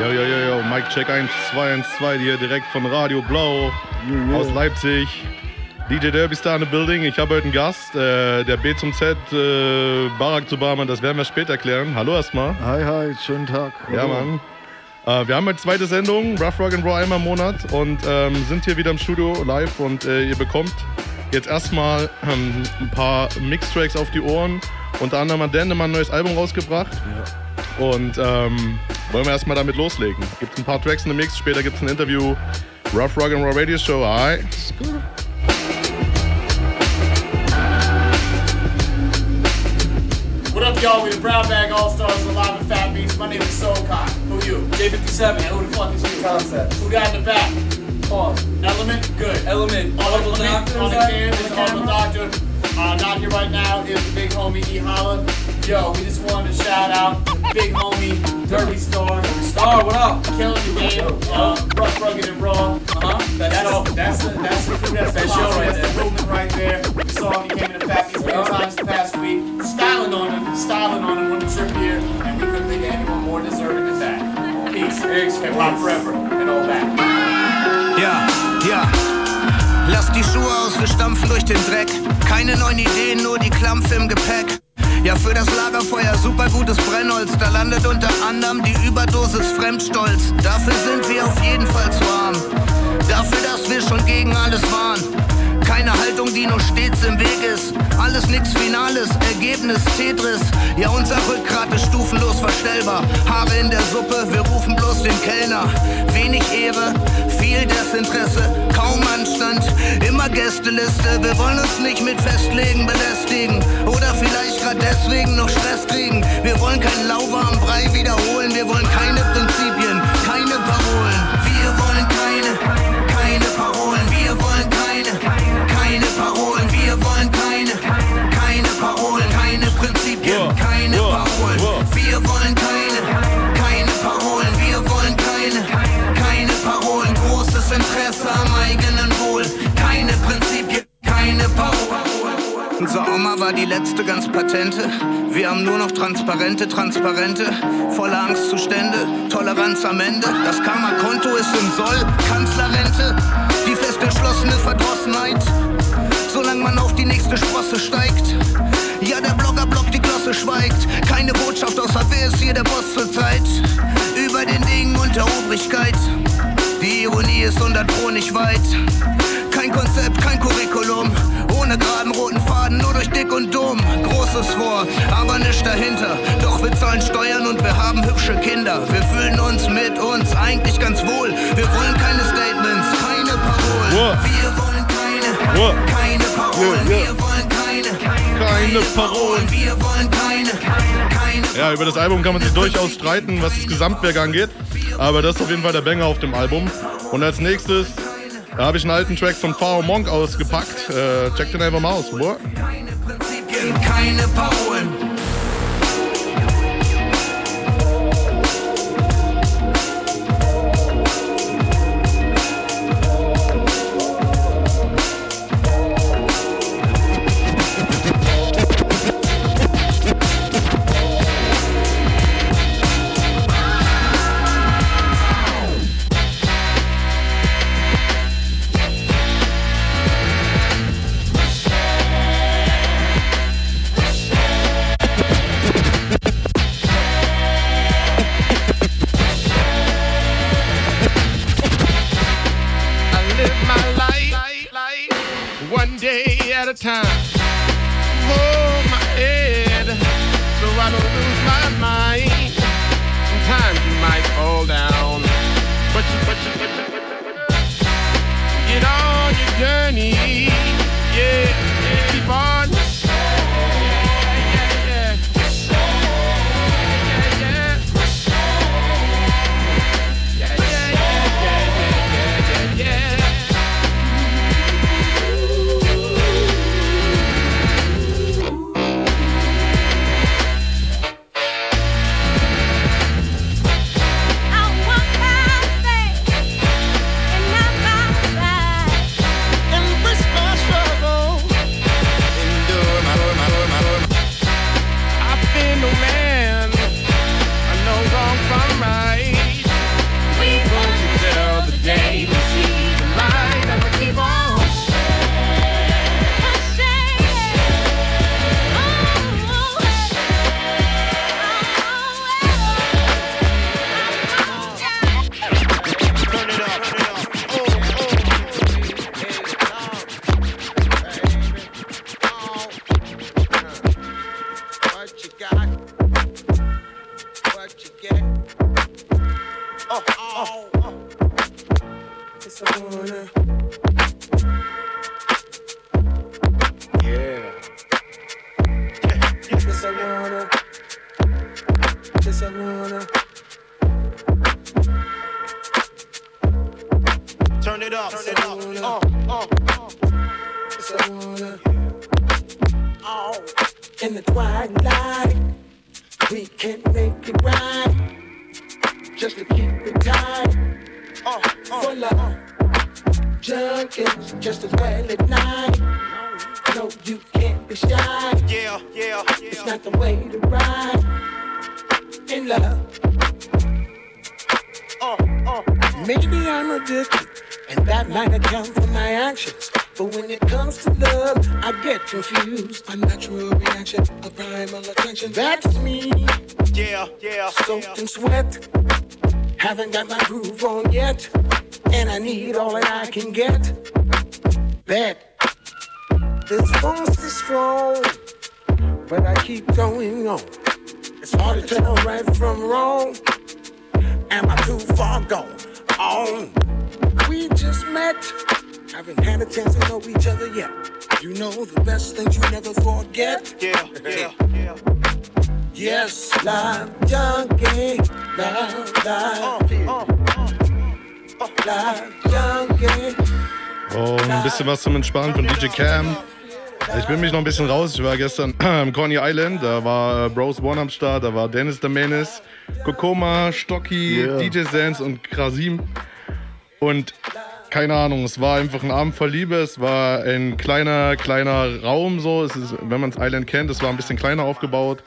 Yo, yo, yo, yo, Mike Check 1, 2, 1, 2, hier direkt von Radio Blau aus Leipzig. DJ Derby Star in the Building. Ich habe heute einen Gast, äh, der B zum Z, äh, Barack Zubaman, das werden wir später klären. Hallo erstmal. Hi, hi, schönen Tag. Ja, Mann. Äh, wir haben eine zweite Sendung, Rough Rock and Raw einmal im Monat und ähm, sind hier wieder im Studio live und äh, ihr bekommt jetzt erstmal ähm, ein paar Mixtracks auf die Ohren. Unter anderem hat Dendemann ein neues Album rausgebracht. Und ähm, wollen wir erstmal damit loslegen. Gibt ein paar Tracks in dem Mix, später gibt es ein Interview. Rough Rock and Raw Radio Show, alright? What up, y'all? We the Brown Bag All Stars alive at Fat Beats. My name is Soul Cock. Who you? J57. And who the fuck is you? Concept. Who got in the back? Pause. Element? Good. Element. Audible Doctor. On the cam is Audible Doctor. Uh, not here right now is the big homie E Holla. Yo, we just wanted to shout out big homie Dirty Star. Star, what up? Killing the game. Uh, rough, rugged, and raw. Uh-huh. That's all. That's the that's the crew. That's the show right there. That's the movement right there. We saw him. He came in the Fat Beats many times the past week. Styling on him. Styling on him when the trip here. And we couldn't think of anyone more deserving than that. Peace. Hip hop forever. And all that. Ja, ja. Lass die Schuhe aus, wir stampfen durch den Dreck. Keine neuen Ideen, nur die Klampfe im Gepäck. Ja, für das Lagerfeuer super gutes Brennholz. Da landet unter anderem die Überdosis Fremdstolz. Dafür sind wir auf jeden Fall zu arm. Dafür, dass wir schon gegen alles waren. Keine Haltung, die nur stets im Weg ist. Alles nix Finales, Ergebnis Tetris. Ja, unser Rückgrat ist stufenlos verstellbar. Haare in der Suppe, wir rufen bloß den Kellner. Wenig Ehre, viel Desinteresse, kaum Anstand. Immer Gästeliste, wir wollen uns nicht mit Festlegen belästigen. Oder vielleicht grad deswegen noch Stress kriegen. Wir wollen keinen lauwarmen Brei wiederholen. Wir wollen keine Prinzipien, Unser Oma war die letzte ganz patente. Wir haben nur noch transparente, transparente, voller Angstzustände, Toleranz am Ende. Das Karma-Konto ist im Soll, Kanzlerrente, die fest entschlossene Verdrossenheit. Solange man auf die nächste Sprosse steigt. Ja, der Blogger blockt die Glosse schweigt. Keine Botschaft außer wer ist hier der Boss zur Zeit. Über den Dingen und der Obrigkeit. Die Ironie ist 100 Pro nicht weit. Kein Konzept, kein Curriculum. Ohne geraden roten Faden, nur durch dick und dumm. Großes vor, aber nicht dahinter. Doch wir zahlen Steuern und wir haben hübsche Kinder. Wir fühlen uns mit uns eigentlich ganz wohl. Wir wollen keine Statements, keine Parolen. Wir wollen keine, keine Parolen. Wir wollen keine, Keine Parolen. Wir wollen keine, keine Ja, über das Album kann man sich durchaus streiten, was das Gesamtwerk angeht. Aber das ist auf jeden Fall der Banger auf dem Album. Und als nächstes da habe ich einen alten Track von Pharaoh Monk ausgepackt. Äh, check den einfach mal aus. Keine Prinzipien, keine Parolen. Entspannen von DJ Cam. Ich bin mich noch ein bisschen raus. Ich war gestern im Coney Island. Da war äh, Bros One am Start. Da war Dennis der Menace, Kokoma, Stocky, Yeah. DJ Sans und Krasim. Und keine Ahnung, es war einfach ein Abend voll Liebe. Es war ein kleiner, kleiner Raum so. Es ist, wenn man das Island kennt, es war ein bisschen kleiner aufgebaut.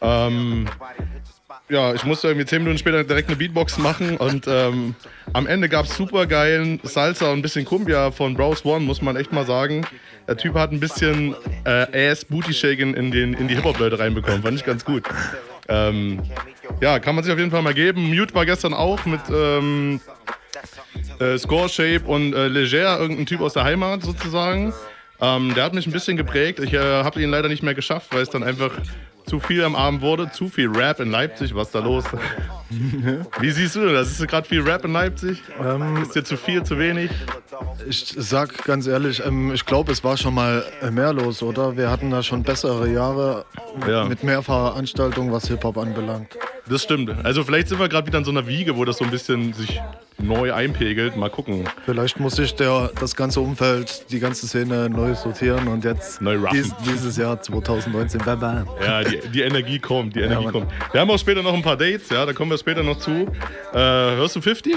Ähm, ja, ich musste irgendwie zehn Minuten später direkt eine Beatbox machen und ähm, am Ende gab es super geilen Salsa und ein bisschen Cumbia von Bros One, muss man echt mal sagen. Der Typ hat ein bisschen äh, Ass Booty Shaking in, den, in die Hip-Hop-Leute reinbekommen, fand ich ganz gut. Ähm, ja, kann man sich auf jeden Fall mal geben. Mute war gestern auch mit ähm, äh, Score Shape und äh, Leger, irgendein Typ aus der Heimat sozusagen. Ähm, der hat mich ein bisschen geprägt. Ich äh, habe ihn leider nicht mehr geschafft, weil es dann einfach zu viel am Abend wurde. Zu viel Rap in Leipzig. Was ist da los? Wie siehst du das? Ist gerade viel Rap in Leipzig? ist dir zu viel, zu wenig? Ich sag ganz ehrlich, ähm, ich glaube, es war schon mal äh, mehr los, oder? Wir hatten da schon bessere Jahre Ja. mit mehr Veranstaltungen, was Hip-Hop anbelangt. Das stimmt. Also vielleicht sind wir gerade wieder in so einer Wiege, wo das so ein bisschen sich neu einpegelt. Mal gucken. Vielleicht muss sich der, das ganze Umfeld, die ganze Szene neu sortieren und jetzt Neu dies, dieses Jahr 2019. Bam, bam. Ja, die, die Energie kommt, die Energie Mann. kommt. Wir haben auch später noch ein paar Dates, ja, da kommen wir später noch zu. Äh, hörst du 50?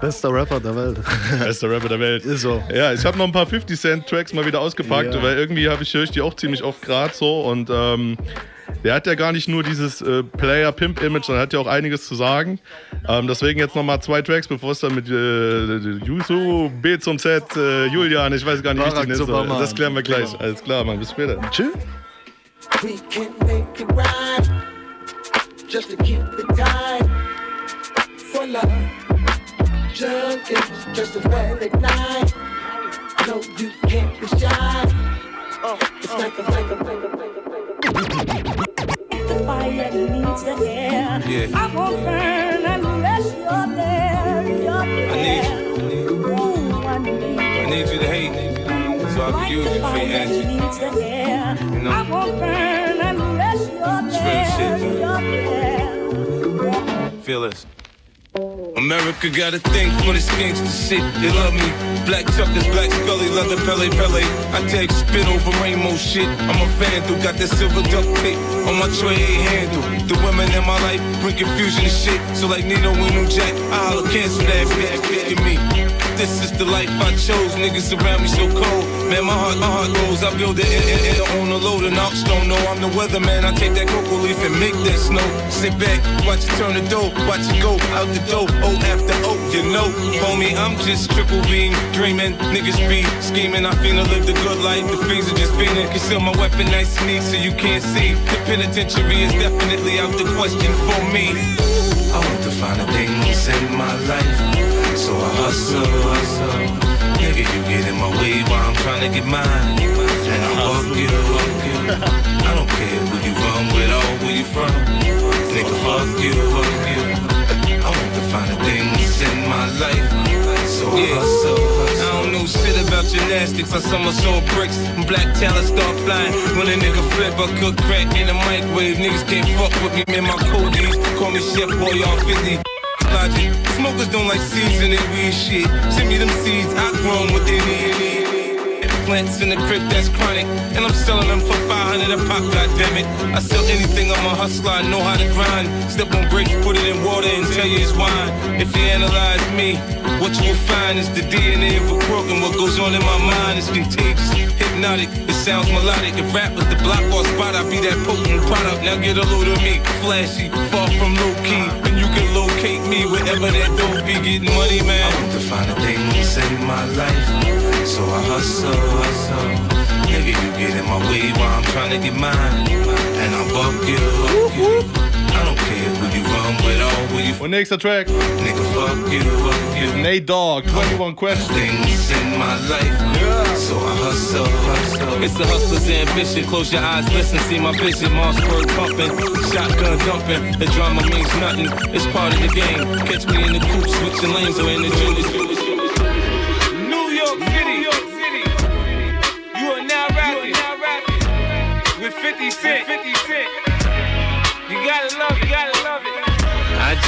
Bester Rapper der Welt. Bester Rapper der Welt. Ist so. Ja, ich habe noch ein paar 50 Cent Tracks mal wieder ausgepackt, Ja. weil irgendwie habe ich höre ich die auch ziemlich oft gerade so und ähm, der hat ja gar nicht nur dieses äh, Player-Pimp-Image, sondern hat ja auch einiges zu sagen. Ähm, deswegen jetzt nochmal zwei Tracks, bevor es dann mit äh, Yusu, B zum Z, äh, Julian, ich weiß gar nicht, wie den nenne. Obama. Das klären wir gleich. Alles klar, Mann, bis später. Chill. We can make it right. Just to keep. For love. Just at night. No, you can't be shy. Uh, it's like a, like a, like a, like a. The fire needs the air. Yeah. I won't burn unless you're there. You're need there. I need you. Ooh, I need I need you to hate so I can use you for your action. needs the air. You know? I won't burn unless you're It's real there. shit, there. Feel this. America got a thing for this gangsta shit. They love me. Black Chuckers, Black Scully, leather Pele Pele. I take spit over rainbow shit. I'm a fan who got that silver duct tape on my tray handle. The women in my life bring confusion and shit. So like Nino and New Jack, I holla cancel that bitch. Get me. This is the life I chose. Niggas around me so cold. Man, my heart, my heart goes. I build it air, air on a load and ox don't know I'm the weatherman. I take that cocoa leaf and make that snow. Sit back, watch it turn the dough, watch it go out the door. Oh, after oh, you know, homie, I'm just triple beam dreaming. Niggas be scheming. I finna live the good life. The fiends are just fiending. Conceal my weapon nice and so you can't see. The penitentiary is definitely out the question for me. I want to find the things in my life. So I hustle, hustle. Nigga, you get in my way while I'm trying to get mine. And I fuck you, fuck you. I don't care who you run with or where you from. Nigga, fuck you, fuck you. I want to find the things in my life. So I hustle, hustle. I don't know shit about gymnastics. I summer soul bricks. Black talent start flying. When a nigga flip, I cook crack in the microwave. Niggas can't fuck with me, man. My codies call me chef boy on 50 Smokers don't like their weed shit. Send me them seeds, I grow 'em what they need. Plants in the crib that's chronic, and I'm selling them for 500 a pop. Goddammit, I sell anything. I'm a hustler. I know how to grind. Step on brakes, put it in water, and tell you it's wine. If you analyze me, what you will find is the DNA of a crook, and what goes on in my mind is contagious, hypnotic. It sounds melodic. If rap was the block or spot, I'd be that potent product. Now get a load of me, flashy, far from low key, me wherever that dope be getting money, man. I want to find a thing things save my life, so I hustle, hustle. Nigga, you get in my way while I'm trying to get mine, and I buck you. I don't care who you run with or where you Und nächster Track. Nigga, fuck you, fuck you. Nate Dogg, 21 Questions. Things in my life, so I hustle, hustle. It's the hustler's ambition. Close your eyes, listen, see my vision. Mossberg pumping, shotgun dumping. The drama means nothing. It's part of the game. Catch me in the coupe, switching lanes or in the jewelers. New York City, New York City. You are now rapping, with 50 Cent. 50 Cent. You gotta love you gotta love it. I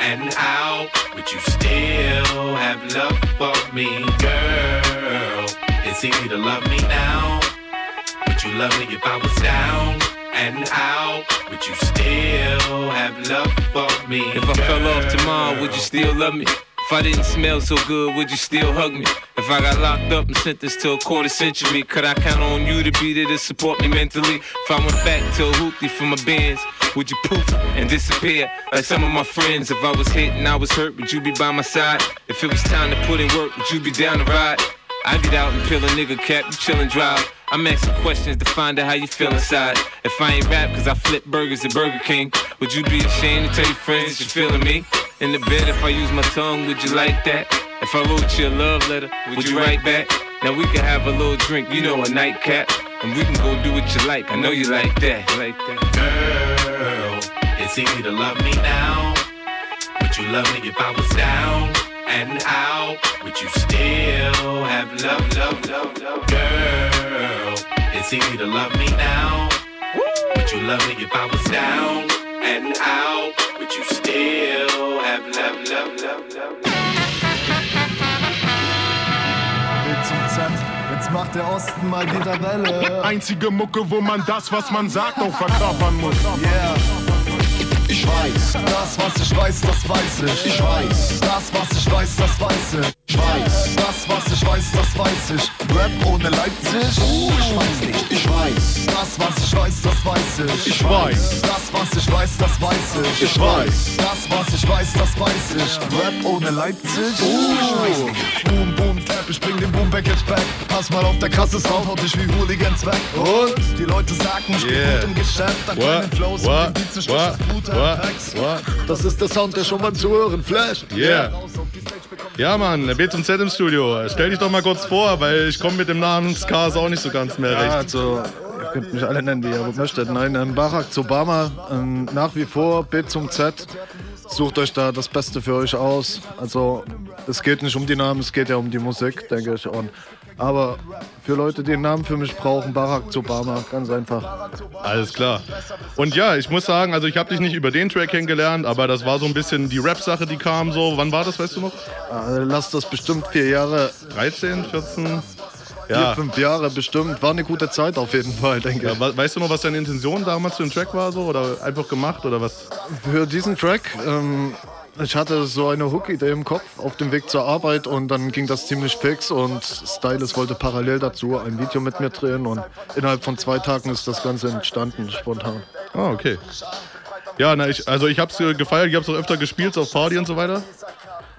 and out? Would you still have love for me, girl? It's easy to love me now. Would you love me if I was down and out? Would you still have love for me? If I fell off tomorrow, would you still love me? If I didn't smell so good, would you still hug me? If I got locked up and sentenced to a quarter century, could I count on you to be there to support me mentally? If I went back to a hoopty for my bands, would you poof and disappear like some of my friends? If I was hit and I was hurt, would you be by my side? If it was time to put in work, would you be down to ride? I get out and peel a nigga cap, you chill and drive. I'm asking questions to find out how you feel inside. If I ain't rap cause I flip burgers at Burger King, would you be ashamed to tell your friends that you're feeling me? In the bed, if I use my tongue, would you like that? If I wrote you a love letter, would you write back? Now we can have a little drink, you know, a nightcap. And we can go do what you like, I know you like that. Like that. Girl, it's easy to love me now. Would you love me if I was down and out? Would you still have love, love, love, love? Girl, it's easy to love me now. Would you love me if I was down and out? You still have love, love, love, love? Jetzt macht der Osten mal wieder Welle. Einzige Mucke, wo man das, was man sagt, auch verkörpern muss. Yeah. Ich weiß, das, was ich weiß, das weiß ich. Ich weiß, das, was ich weiß, das weiß ich. Ich weiß, das, was ich weiß, das weiß ich. Rap ohne Leipzig? Uh, ich weiß nicht. Ich weiß, das, was ich weiß, das weiß ich. Ich weiß, das, was ich weiß, das weiß ich. Ich weiß, das, was ich weiß, das weiß ich. Rap ohne Leipzig? Uh, ich weiß nicht. Boom, boom, clap, ich bring den Boom back jetzt back. Pass mal auf, der krasse Sound haut dich wie Hooligans weg. Und die Leute sagen, ich bin Yeah. gut im Geschäft. An kleinen Flows What? mit den Beats, ich What? das Bruder What? What? Das ist der Sound, der schon beim Zuhören flasht. Yeah. Ja, Mann, der B zum Z im Studio. Stell dich doch mal kurz vor, weil ich komme mit dem Namen Skars auch nicht so ganz mehr Ja, recht. also, ihr könnt mich alle nennen, wie ihr möchtet. Nein, ähm, Barack Obama, ähm, nach wie vor B zum Z. sucht euch da das Beste für euch aus. Also es geht nicht um die Namen, es geht ja um die Musik, denke ich. Und, aber für Leute, die einen Namen für mich brauchen, Barack Obama, ganz einfach. Alles klar. Und ja, ich muss sagen, also ich habe dich nicht über den Track kennengelernt, aber das war so ein bisschen die Rap-Sache, die kam so. Wann war das, weißt du noch? Äh, lass das bestimmt vier Jahre. 13, 14? Vier, fünf Jahre bestimmt. War eine gute Zeit auf jeden Fall, denke ich. Ja, we- weißt du noch, was deine Intention damals zu dem Track war so? Oder einfach gemacht oder was? Für diesen Track, ähm, ich hatte so eine Hook-Idee im Kopf auf dem Weg zur Arbeit und dann ging das ziemlich fix und Stylus wollte parallel dazu ein Video mit mir drehen und innerhalb von zwei Tagen ist das Ganze entstanden, spontan. Ah, okay. Ja, na, ich, also ich hab's äh, gefeiert, ich hab's auch öfter gespielt, so auf Party und so weiter.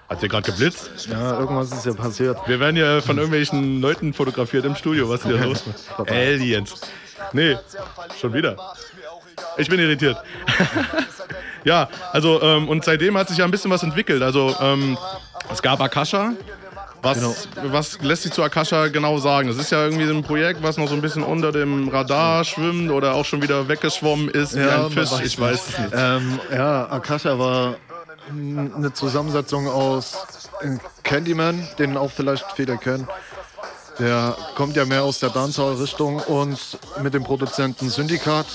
Hat hier gerade geblitzt? Ja, irgendwas ist ja passiert. Wir werden ja von irgendwelchen Leuten fotografiert im Studio. Was ist hier los? Aliens. Nee, schon wieder. Ich bin irritiert. ja, also, ähm, und seitdem hat sich ja ein bisschen was entwickelt. Also, ähm, es gab Akasha. Was, Genau. was lässt sich zu Akasha genau sagen? Das ist ja irgendwie so ein Projekt, was noch so ein bisschen unter dem Radar schwimmt oder auch schon wieder weggeschwommen ist wie ein Fisch. weiß Ich weiß es nicht. Ähm, ja, Akasha war eine Zusammensetzung aus äh, Candyman, den auch vielleicht viele kennen. Der kommt ja mehr aus der Dancehall-Richtung und mit dem Produzenten Syndikat.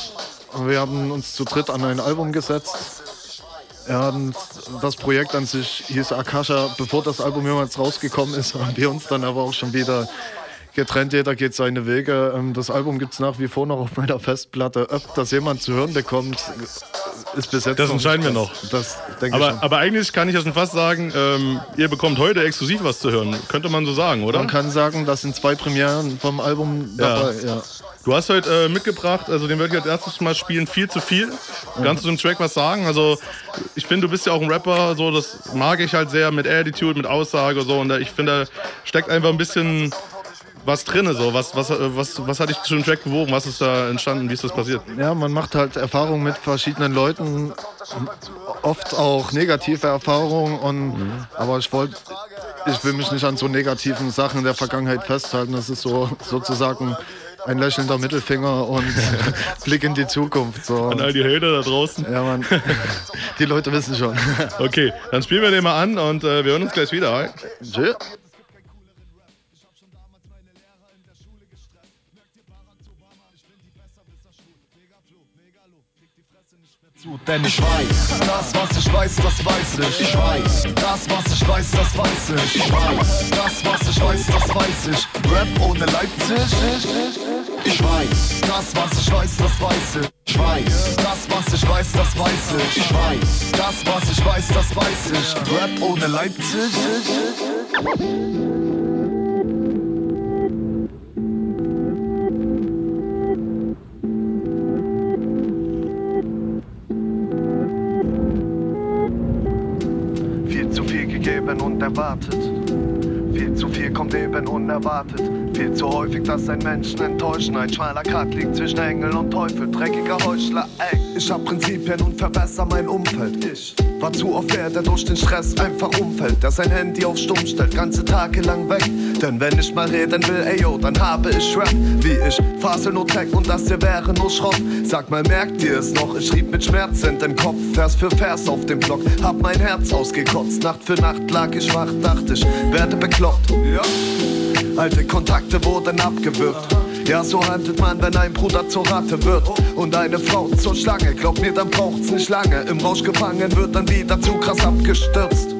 Wir haben uns zu dritt an ein Album gesetzt. Ja, und das Projekt an sich hieß Akasha. Bevor das Album jemals rausgekommen ist, haben wir uns dann aber auch schon wieder getrennt. Jeder geht seine Wege. Ähm, Das Album gibt es nach wie vor noch auf meiner Festplatte. Ob das jemand zu hören bekommt, ist bis jetzt Das entscheiden wir noch. Das ich Aber, aber eigentlich kann ich ja schon fast sagen, ähm, ihr bekommt heute exklusiv was zu hören. Könnte man so sagen, oder? Man kann sagen, das sind zwei Premieren vom Album dabei. Ja. Du hast heute äh, mitgebracht, also den würde ich als erstes mal spielen, viel zu viel. Kannst du dem Track was sagen? Also ich finde, du bist ja auch ein Rapper, so das mag ich halt sehr mit Attitude, mit Aussage so und da, ich finde, da steckt einfach ein bisschen was drin, so was was äh, was was hat dich zu dem Track bewogen? Was ist da entstanden? Wie ist das passiert? Ja, man macht halt Erfahrungen mit verschiedenen Leuten, oft auch negative Erfahrungen. Und, Aber ich wollte, ich will mich nicht an so negativen Sachen der Vergangenheit festhalten. Das ist so sozusagen ein lächelnder Mittelfinger und Blick in die Zukunft. So. An all die Hater da draußen. Ja, Mann. Die Leute wissen schon. Okay, dann spielen wir den mal an und äh, wir hören uns gleich wieder. Hi. Denn ich weiß, das was ich weiß, das weiß ich. Ich weiß, das was ich weiß, das weiß ich. Ich weiß, das was ich weiß, das weiß ich. Rap ohne Leipzig. Ich weiß, das was ich weiß, das weiß ich. Ich weiß, das was ich weiß, das weiß ich. Ich weiß, das was ich weiß, das weiß ich. Rap ohne Leipzig. Gegeben und erwartet. Viel zu viel kommt eben unerwartet. Viel zu häufig, dass ein Menschen enttäuschen. Ein schmaler Grat liegt zwischen Engel und Teufel. Dreckiger Heuchler, ey. Ich hab Prinzipien und verbessere mein Umfeld. Ich war zu oft der, der durch den Stress einfach umfällt. Der sein Handy auf Stumm stellt, ganze Tage lang weg. Denn wenn ich mal reden will, ey yo, dann habe ich Rap. Wie ich fasel nur Tech und das hier wäre nur Schrott. Sag mal, merkt ihr es noch? Ich schrieb mit Schmerz in den Kopf, Vers für Vers auf dem Block. Hab mein Herz ausgekotzt, Nacht für Nacht lag ich wach, dachte ich, werde bekloppt. Ja. Alte Kontakte wurden abgewürgt. Ja, so handelt man, wenn ein Bruder zur Ratte wird und eine Frau zur Schlange. Glaub mir, dann braucht's nicht lange. Im Rausch gefangen wird dann wieder zu krass abgestürzt.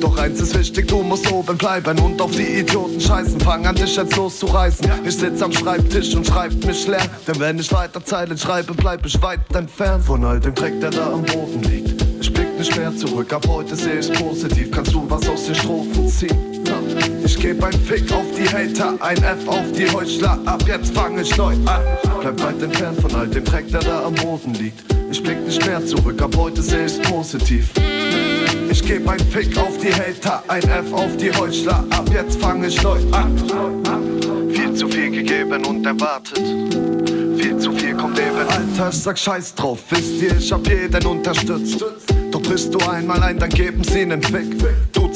Doch eins ist wichtig, du musst oben bleiben und auf die Idioten scheißen. Fang an, dich jetzt loszureißen. Ich sitz am Schreibtisch und schreib mich leer. Denn wenn ich weiter Zeilen schreibe, bleib ich weit entfernt von all dem Dreck, der da am Boden liegt. Ich blick nicht mehr zurück, ab heute seh ich positiv. Kannst du was aus den Strophen ziehen? Ja. Ich geb ein Fick auf die Hater, ein F auf die Heuchler. Ab jetzt fang ich neu an. Bleib weit entfernt von all dem Dreck, der da am Boden liegt. Ich blick nicht mehr zurück, ab heute seh ich positiv. Ich geb ein Fick auf die Hater, ein F auf die Heuchler. Ab jetzt fang ich neu an. Viel zu viel gegeben und erwartet. Viel zu viel kommt eben. Alter, ich sag Scheiß drauf, wisst ihr, ich hab jeden unterstützt. Doch brichst du einmal ein, dann geben sie nen Fick.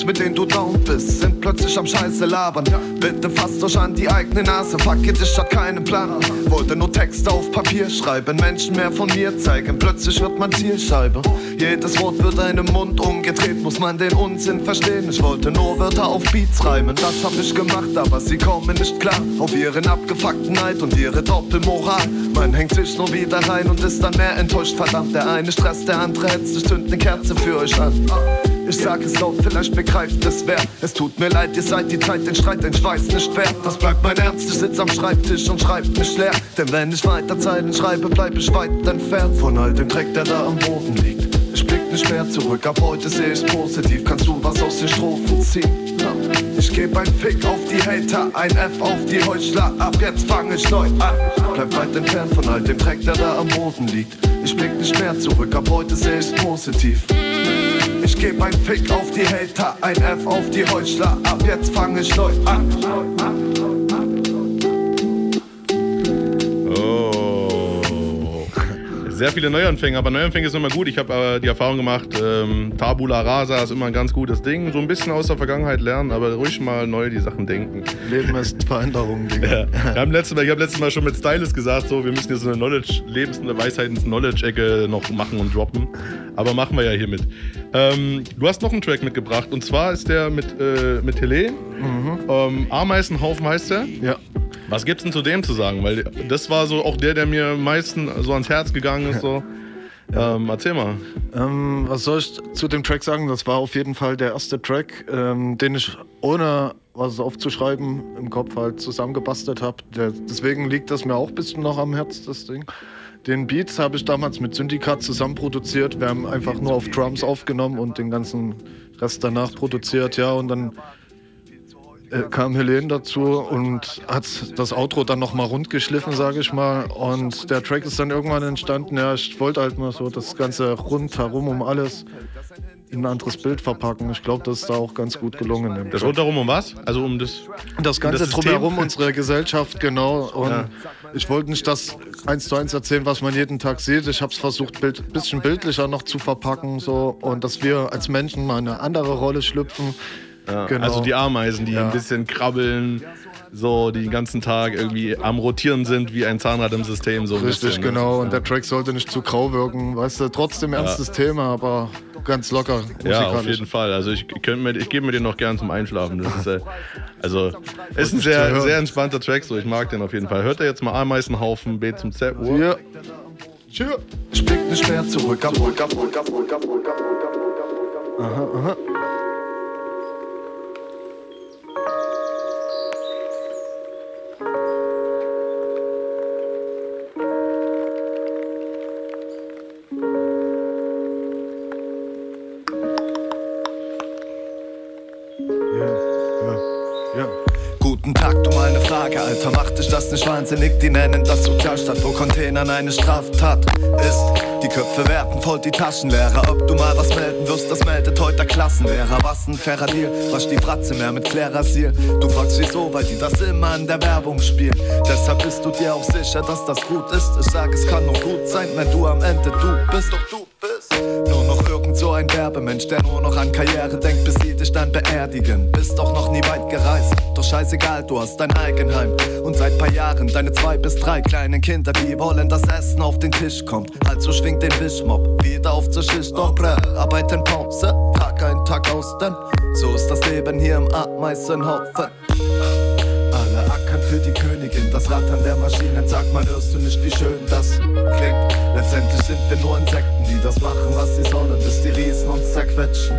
Du Dudes, mit denen du down bist, sind plötzlich am Scheiße labern. Bitte fasst euch an die eigene Nase, fuck it, ich hat keinen Plan. Wollte nur Texte auf Papier schreiben, Menschen mehr von mir zeigen. Plötzlich wird man Zielscheibe. Jedes Wort wird einem Mund umgedreht, muss man den Unsinn verstehen. Ich wollte nur Wörter auf Beats reimen, das hab ich gemacht, aber sie kommen nicht klar. Auf ihren abgefuckten Neid und ihre Doppelmoral. Man hängt sich nur wieder rein und ist dann mehr enttäuscht. Verdammt, der eine stresst, der andere hetzt, ich zünd ne Kerze für euch an. Ich sag es laut, vielleicht begreift es wer. Es tut mir leid, ihr seid die Zeit, den Streit, den Schweiß nicht wert. Das bleibt mein Ernst, ich sitz am Schreibtisch und schreib nicht leer. Denn wenn ich weiter Zeilen schreibe, bleib ich weit entfernt von all dem Dreck, der da am Boden liegt. Ich blick nicht mehr zurück, ab heute seh ich positiv. Kannst du was aus den Strophen ziehen? Ich geb ein Fick auf die Hater, ein F auf die Heuchler. Ab jetzt fang ich neu an. Bleib weit entfernt von all dem Dreck, der da am Boden liegt. Ich blick nicht mehr zurück, ab heute seh ich positiv. Ich geb ein Fick auf die Hater, ein F auf die Heuchler. Ab jetzt fang ich neu an. Sehr viele Neuanfänge, aber Neuanfänge ist immer gut. Ich habe äh, die Erfahrung gemacht, ähm, Tabula Rasa ist immer ein ganz gutes Ding. So ein bisschen aus der Vergangenheit lernen, aber ruhig mal neu die Sachen denken. Leben ist Veränderung, Digga. Ja. Wir haben letztes Mal, ich habe letztes Mal schon mit Stylist gesagt, so, wir müssen so eine Knowledge, Lebens- und Weisheitens-Knowledge-Ecke noch machen und droppen. Aber machen wir ja hiermit. Ähm, du hast noch einen Track mitgebracht und zwar ist der mit, äh, mit Tele. Ähm, Ameisenhaufen heißt der. Ja. Was gibt's denn zu dem zu sagen? Weil das war so auch der, der mir am meisten so ans Herz gegangen ist. So. Ähm, erzähl mal. Ähm, was soll ich zu dem Track sagen? Das war auf jeden Fall der erste Track, ähm, den ich ohne was aufzuschreiben im Kopf halt zusammengebastelt habe. Deswegen liegt das mir auch ein bisschen noch am Herz, das Ding. Den Beats habe ich damals mit Syndikat zusammen produziert. Wir haben einfach nur auf Drums aufgenommen und den ganzen Rest danach produziert, ja. Und dann äh, kam Helene dazu und hat das Outro dann nochmal rund geschliffen, sage ich mal. Und der Track ist dann irgendwann entstanden. Ja, ich wollte halt mal so das Ganze rundherum um alles in ein anderes Bild verpacken. Ich glaube, das ist da auch ganz gut gelungen. Das rundherum um was? Also um das. Das Ganze um System? drumherum, unsere Gesellschaft, genau. Und Ja. ich wollte nicht das eins zu eins erzählen, was man jeden Tag sieht. Ich habe es versucht, ein bisschen bildlicher noch zu verpacken. So. Und dass wir als Menschen mal eine andere Rolle schlüpfen. Ja, Genau. Also die Ameisen, die ein bisschen krabbeln, so die den ganzen Tag irgendwie am Rotieren sind wie ein Zahnrad im System. So Richtig, bisschen, ne? genau. Und der Track sollte nicht zu grau wirken. Weißt du, trotzdem ernstes Thema, aber ganz locker. Ja, auf jeden Fall. Also ich, mir, ich gebe mir den noch gern zum Einschlafen. Das ist, äh, also ist ein sehr, sehr entspannter Track, so ich mag den auf jeden Fall. Hört ihr jetzt mal Ameisenhaufen B zum Z? Ja. Ich blick nicht mehr zurück, ab, ab, ab, ab, ab, ab, ab, ab. Aha, aha. Guten Dich das nicht wahnsinnig? Die nennen das Sozialstaat, wo Containern eine Straftat ist. Die Köpfe werten voll die Taschenlehrer. Ob du mal was melden wirst, das meldet heute der Klassenlehrer. Was ein fairer Deal, wasch die Fratze mehr mit Klärrasier. Du fragst wieso, weil die das immer in der Werbung spielen. Deshalb bist du dir auch sicher, dass das gut ist. Ich sag, es kann nur gut sein, wenn du am Ende du bist. Doch du Werbemensch, der nur noch an Karriere denkt, bis sie dich dann beerdigen. Bist doch noch nie weit gereist, doch scheißegal, du hast dein Eigenheim. Und seit paar Jahren deine zwei bis drei kleinen Kinder, die wollen, dass Essen auf den Tisch kommt. Also schwing den Wischmob wieder auf zur Schicht brr, Arbeit in Pause, Tag ein, Tag aus, denn so ist das Leben hier im Ameisenhaufen. Alle ackern für die Königin, das Rattern der Maschinen, sag mal, hörst du nicht, wie schön das klingt? Letztendlich sind wir nur Insekten, die das machen, was sie sollen, bis die Riesen uns zerquetschen.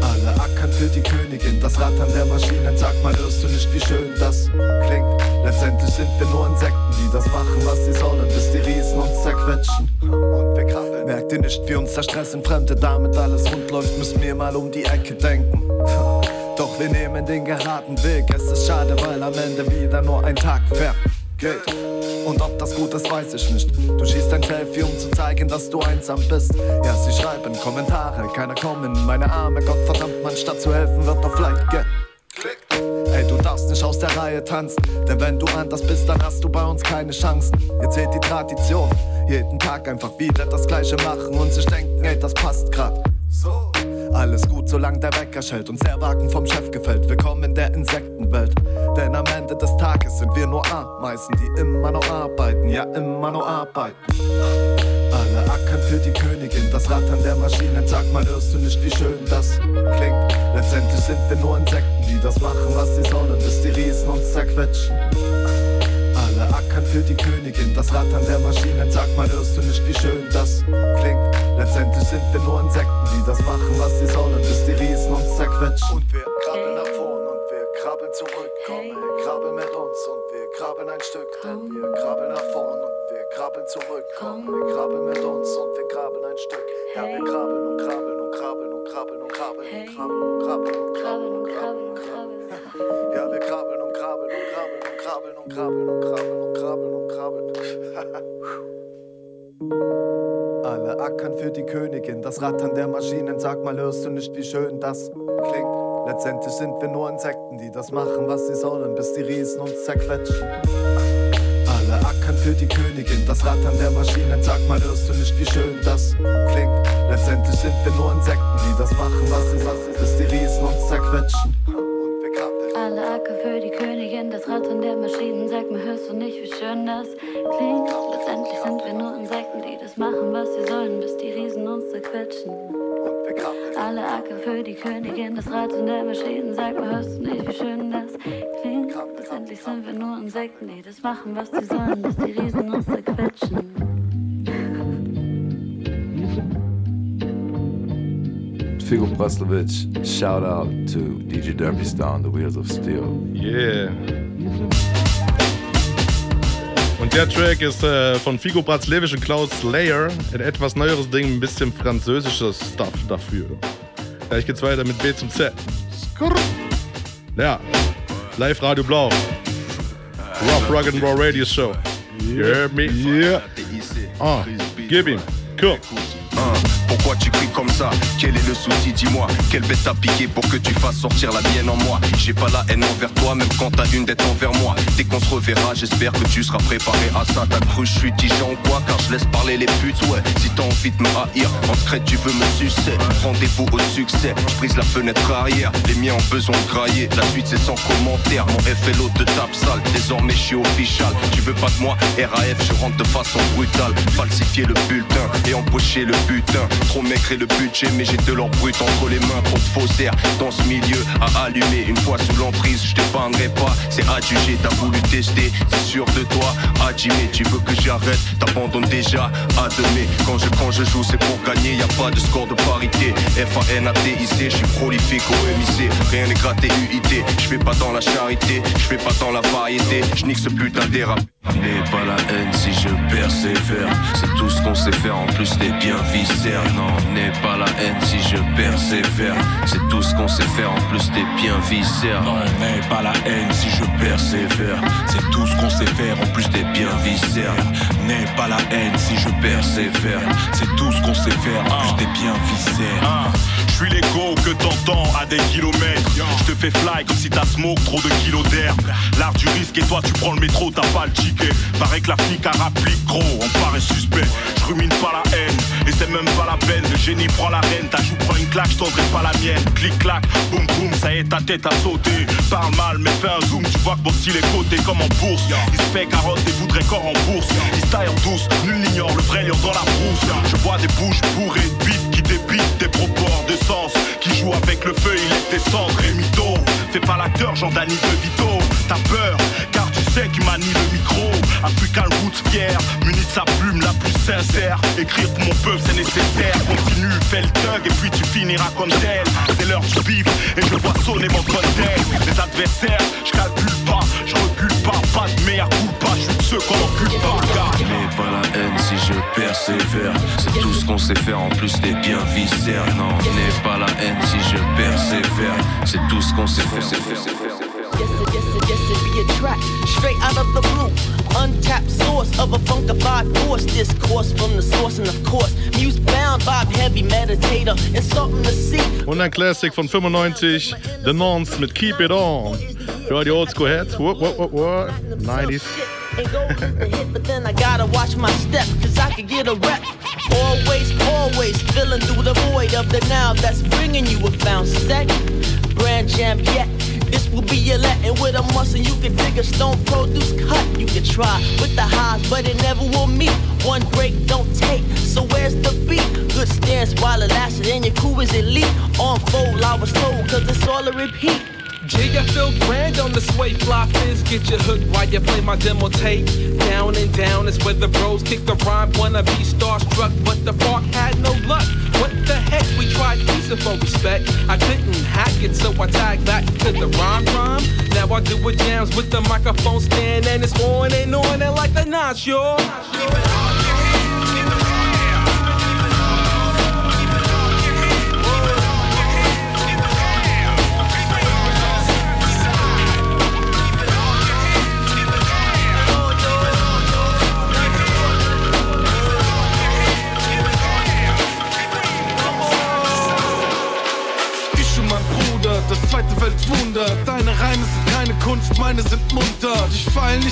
Alle ackern für die Königin, das Rattern der Maschinen, sag mal, hörst du nicht, wie schön das klingt? Letztendlich sind wir nur Insekten, die das machen, was sie sollen, bis die Riesen uns zerquetschen. Und wir krabbeln. Merkt ihr nicht, wie uns der Stress Fremde, damit alles rund läuft, müssen wir mal um die Ecke denken. Doch wir nehmen den geraden Weg. Es ist schade, weil am Ende wieder nur ein Tag vergeht. Und ob das gut ist, weiß ich nicht. Du schießt ein Selfie, um zu zeigen, dass du einsam bist. Ja, sie schreiben Kommentare, keiner kommt in meine Arme. Gott verdammt, man statt zu helfen, wird auf Like geklickt. Ey, du darfst nicht aus der Reihe tanzen, denn wenn du anders bist, dann hast du bei uns keine Chancen. Ihr zählt die Tradition, jeden Tag einfach wieder das Gleiche machen und sich denken, ey, das passt grad. So. Alles gut, solange der Wecker schellt und sehr Wagen vom Chef gefällt. Willkommen in der Insektenwelt. Denn am Ende des Tages sind wir nur Ameisen, die immer noch arbeiten, ja immer noch arbeiten. Alle ackern für die Königin, das Rattern der Maschinen. Sag mal, hörst du nicht, wie schön das klingt? Letztendlich sind wir nur Insekten, die das machen, was sie sollen, bis die Riesen uns zerquetschen. Ackern für die Königin, das Rattern der Maschinen. Sag mal, hörst du nicht, wie schön das klingt? Letztendlich sind wir nur Insekten, die das machen, was sie sollen, bis die Riesen uns zerquetschen. Und wir krabbeln nach vorn und wir krabbeln zurück. Komm, ey, krabbel mit uns und wir krabbeln ein Stück, denn wir krabbeln nach vorn und wir krabbeln zurück. Komm, wir krabbeln mit uns und wir krabbeln ein Stück. Ja, wir krabbeln und krabbeln und krabbeln und krabbeln und krabbeln und krabbeln und krabbeln und krabbeln und krabbeln. Ja, wir krabbeln krabbeln und krabbeln und krabbeln und krabbeln und krabbeln und krabbeln und krabbeln. Alle ackern für die Königin, das Rattern der Maschinen. Sag mal, hörst du nicht, wie schön das klingt? Letztendlich sind wir nur Insekten, die das machen, was sie sollen, bis die Riesen uns zerquetschen. Alle ackern für die Königin, das Rattern der Maschinen. Sag mal, hörst du nicht, wie schön das klingt? Letztendlich sind wir nur Insekten, die das machen, was sie sollen, bis die Riesen uns zerquetschen. Das Rattern der Maschinen. Sag mir, hörst du nicht, wie schön das klingt? Letztendlich sind wir nur Insekten, die das machen, was sie sollen, bis die Riesen uns zerquetschen. Alle Acker für die Königin, das Rattern der Maschinen. Sag mir, hörst du nicht, wie schön das klingt? Letztendlich sind wir nur Insekten, die das machen, was sie sollen, bis die Riesen uns zerquetschen. Figo Braslovic, shout out to DJ Derpy Star on the Wheels of Steel. Yeah. Und der Track ist äh, von Figo Bratzlewitsch und Klaus Slayer. Ein etwas neueres Ding, ein bisschen französisches Stuff dafür. Gleich geht's weiter mit B zum Z. Skrrr. Ja, Live Radio Blau. Rough Rock and Raw Radio Show. You heard me? Yeah. Ah, gib ihm. Cool. Hein, Pourquoi tu cries Quel est le souci Dis-moi, quelle bête t'a piqué pour que tu fasses sortir la mienne en moi? J'ai pas la haine envers toi, même quand t'as une dette envers moi. Dès qu'on se reverra, j'espère que tu seras préparé à ça. T'as cru je suis tigeant ou quoi? Car je laisse parler les putes, ouais. Si t'as envie de me haïr, en secret tu veux me sucer. Rendez-vous au succès, je la fenêtre arrière. Les miens ont besoin de grailler, la suite c'est sans commentaire. Mon FLO de tape sale, désormais je suis official. Tu veux pas de moi, RAF, je rentre de façon brutale. Falsifier le bulletin et empocher le butin. Trop maigre et le mais j'ai de l'or brut entre les mains Trop de faussaires dans ce milieu à allumer Une fois sous l'emprise je t'épargnerai pas. C'est adjugé t'as voulu tester C'est sûr de toi. Adjimé tu veux que j'arrête T'abandonnes déjà à demain. Quand je, quand je joue c'est pour gagner y a pas de score de parité. F-A-N-A-T-I-C Je suis prolifique au MIC Rien n'est gratté UIT Je fais pas dans la charité Je fais pas dans la variété. Je nique ce putain des N'aie pas la haine si je persévère. C'est tout ce qu'on sait faire, en plus t'es bien viscère. Non, n'aie pas la haine si je persévère. C'est tout ce qu'on sait faire, en plus t'es bien viscère. Non, n'aie pas la haine si je persévère. C'est tout ce qu'on sait faire, en plus t'es bien viscère. N'aie pas la haine si je persévère. C'est tout ce qu'on sait faire, en plus t'es bien viscère. Je suis l'écho que t'entends à des kilomètres. Je te fais fly comme si t'as smoke trop de kilos d'air. L'art du risque et toi tu prends le métro, t'as pas le ticket. Paraît que la flic a rapplique gros, on paraît suspect. Je rumine pas la haine et c'est même pas la peine. Le génie prend la reine, ta joue prend une claque, je pas la mienne. Clic clac, boum boum, ça y est ta tête a sauté. Parle mal mais fais un zoom, tu vois que mon style est coté comme en bourse. Il se fait carotte et voudrait corps en bourse. Il se taille en douce, nul n'ignore le vrai lion dans la brousse. Je vois des bouches bourrées de qui débitent des propos hors de sens. Qui joue avec le feu, il laisse des cendres et. Fais pas l'acteur, Dany de Vito. T'as peur, car tu sais qu'il manie le micro. African Roots fier, muni de sa plume la plus sincère. Écrire pour mon peuple, c'est nécessaire. Continue, fais le thug et puis tu finiras comme tel. C'est l'heure du bif et je vois sonner mon cocktail. Les adversaires, je calcule pas, je recule pas, pas de meilleur coup pas. Je suis de ceux qu'on encule pas. N'aie pas la haine si je persévère. C'est tout ce qu'on sait faire, en plus t'es bien viscère. Non, n'aie pas la haine si je persévère. C'est tout ce qu'on sait faire. Yes, it, yes, it, yes, it be a track straight out of the blue. Untapped source of a funkified force. Discourse from the source, and of course, muse bound vibe, heavy meditator, and something to see. Und ein Classic von 95, The Nons mit Keep It On. Für die Oldschool Heads, what, what, what, what, 90s. And gold the hit, but then I gotta watch my step, cause I could get a rep. Always, always filling through the void of the now that's bringing you a found set. Brand jam yet. This will be your Latin with a muscle. You can dig a stone produce cut. You can try with the highs, but it never will meet. One break don't take. So where's the beat? Good stance while it lasted, and your crew is elite. On fold, I was told, cause it's all a repeat. Feel grand on the sway. Fly fizz, get your hook while you play my demo tape. Down and down is where the bros kick the rhyme. Wanna be starstruck, but the park had no luck. What the heck? We tried using for respect. I couldn't hack it, so I tagged back to the rhyme rhyme. Now I do it jams with the microphone stand, and it's on and on and like the notch, yo.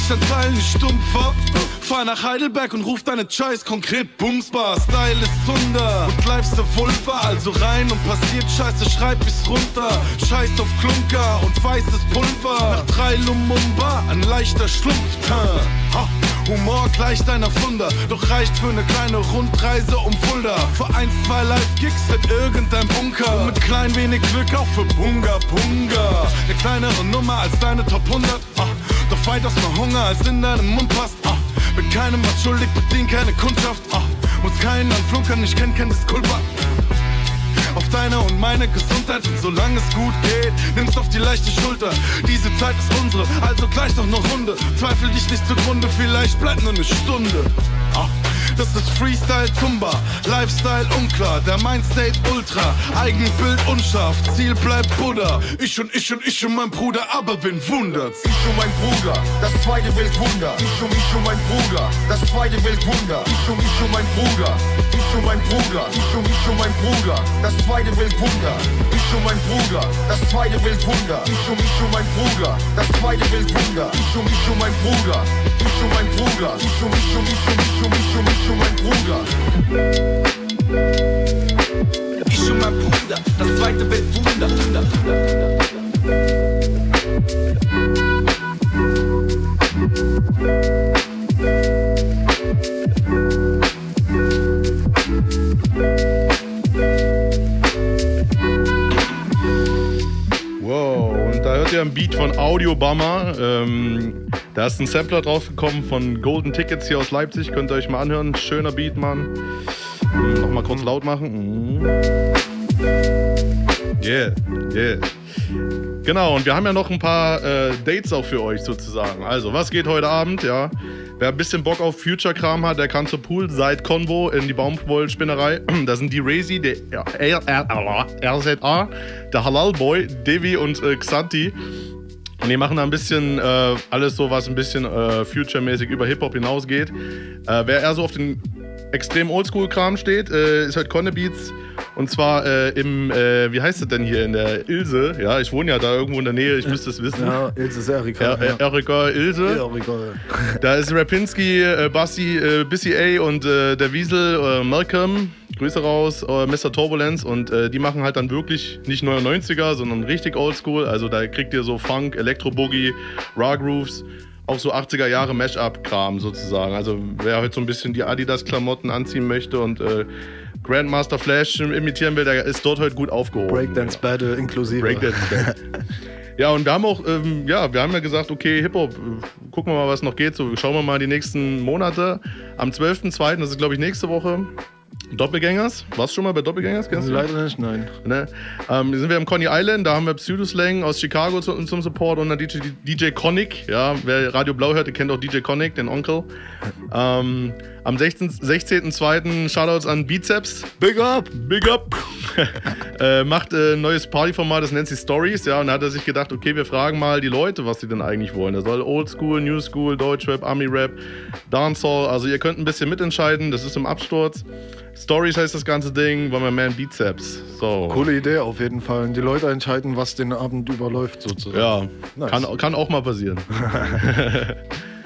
Fallen nicht an Teilen, nicht stumpf ab. Fahr nach Heidelberg und ruf deine Choice konkret Bumsbar. Style ist Zunder und bleibst der Vulva. Also rein und passiert Scheiße, schreib ich's runter. Scheiß auf Klunker und weißes Pulver. Nach drei Lumumba, ein leichter Schlumpf. Ha. Humor gleicht einer Funder, doch reicht für eine kleine Rundreise um Fulda. Für ein, zwei Live-Gigs in irgendein Bunker. Und mit klein wenig Glück auch für Bunga Bunga. Eine kleinere Nummer als deine Top 100. Ah, doch weitaus mehr Hunger als in deinem Mund passt. Ah, bin keinem was schuldig, bedien keine Kundschaft. Ah, muss keinen anflunkern, ich kenn kein Disculpa. Auf deine und meine Gesundheit und solange es gut geht, nimm's auf die leichte Schulter. Diese Zeit ist unsere, also gleich noch eine Runde. Zweifel dich nicht zugrunde, vielleicht bleibt nur eine Stunde. Ah, das ist Freestyle Tumba, Lifestyle unklar, der Mindstate Ultra, Eigenbild unscharf, Ziel bleibt Buddha. Ich und ich und ich und mein Bruder, aber wen wundert's? Ich und mein Bruder, das zweite Weltwunder. Ich und ich und mein Bruder, das zweite Weltwunder. Ich und ich und mein Bruder, ich und mein Bruder, ich und ich und mein Bruder, das zweite Weltwunder. Ich und mein Bruder, das zweite Weltwunder. Ich und ich und mein Bruder, das zweite Weltwunder. Ich und ich und mein Bruder, ich und mein Bruder, ich und ich und ich und ich und ich und ich und mein Bruder. Ich und mein Bruder, das zweite Weltwunder. Wow, und da hört ihr ein Beat von Audio Bummer. Ähm, da ist ein Sampler draufgekommen von Golden Tickets hier aus Leipzig. Könnt ihr euch mal anhören. Schöner Beat, Mann. Ähm, Nochmal kurz laut machen. Mhm. Yeah, yeah. Genau, und wir haben ja noch ein paar äh, Dates auch für euch sozusagen. Also, was geht heute Abend? Ja, wer ein bisschen Bock auf Future-Kram hat, der kann zur Poolside-Convo in die Baumwollspinnerei. Da sind die Razy, der RZA, der Halal Boy, Devi und äh, Xanti. Und die machen da ein bisschen äh, alles so, was ein bisschen äh, future-mäßig über Hip-Hop hinausgeht. Äh, wer eher so auf den extrem Oldschool-Kram steht, äh, ist halt Conne Beats. Und zwar äh, im, äh, wie heißt es denn hier, in der Ilse. Ja, ich wohne ja da irgendwo in der Nähe, ich müsste es wissen. Ja, Ilse ist Erika. Ja, ja. Erika Ilse. Erika. Da ist Rapinski, äh, Bassi, äh, Bissy A und äh, der Wiesel, Malcolm. Grüße raus, Mr. Turbulence. Und die machen halt dann wirklich nicht 99er, sondern richtig oldschool. Also da kriegt ihr so Funk, Elektro-Boogie, Raw Grooves. Auch so 80er Jahre Mash-up-Kram sozusagen. Also wer heute so ein bisschen die Adidas-Klamotten anziehen möchte und äh, Grandmaster Flash imitieren will, der ist dort heute gut aufgehoben. Breakdance Battle inklusive. Breakdance Battle. Ja, und wir haben auch, ähm, ja, wir haben ja gesagt, okay, Hip-Hop, äh, gucken wir mal, was noch geht. So, schauen wir mal die nächsten Monate. Am 12.02., das ist, glaube ich, nächste Woche, Doppelgängers. Warst du schon mal bei Doppelgängers? Kennst du? Leider nicht, nein. Ne? Ähm, sind wir am Coney Island, da haben wir Pseudoslang aus Chicago zu, zum Support und dann DJ, DJ Connick. Ja, wer Radio Blau hört, der kennt auch DJ Connick, den Onkel. Ähm, am 16 16.02. Shoutouts an Bizeps. Big up! Big up! äh, macht äh, ein neues Partyformat, das nennt sich Stories. Ja, und da hat er sich gedacht, okay, wir fragen mal die Leute, was sie denn eigentlich wollen. Das soll Old School, New School, Deutschrap, Army Rap, Dancehall. Also ihr könnt ein bisschen mitentscheiden, das ist im Absturz. Stories heißt das ganze Ding, wollen wir in Bizeps. So. Coole Idee auf jeden Fall. Und die Leute entscheiden, was den Abend überläuft sozusagen. Ja, Nice. kann, kann auch mal passieren.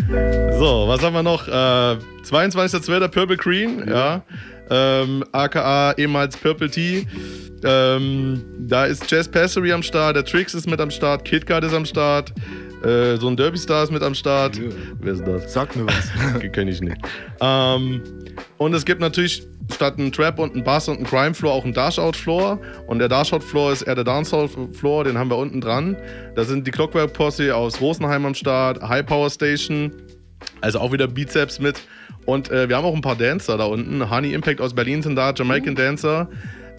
So, was haben wir noch? Äh, 22.02. Purple Green, ja. Ähm, aka ehemals Purple Tea. Ähm, da ist Jazz Passery am Start, der Trix ist mit am Start, KitKat ist am Start, äh, so ein Derby Star ist mit am Start. Wer ist das? Sag mir was. Kenn ich nicht. Ähm, und es gibt natürlich statt einem Trap und einem Bass und einem Crime Floor auch einen Dashout Floor. Und der Dashout Floor ist eher der Dancehall Floor, den haben wir unten dran. Da sind die Clockwork Posse aus Rosenheim am Start, High Power Station, also auch wieder Bizeps mit. Und äh, wir haben auch ein paar Dancer da unten. Honey Impact aus Berlin sind da, Jamaican Dancer.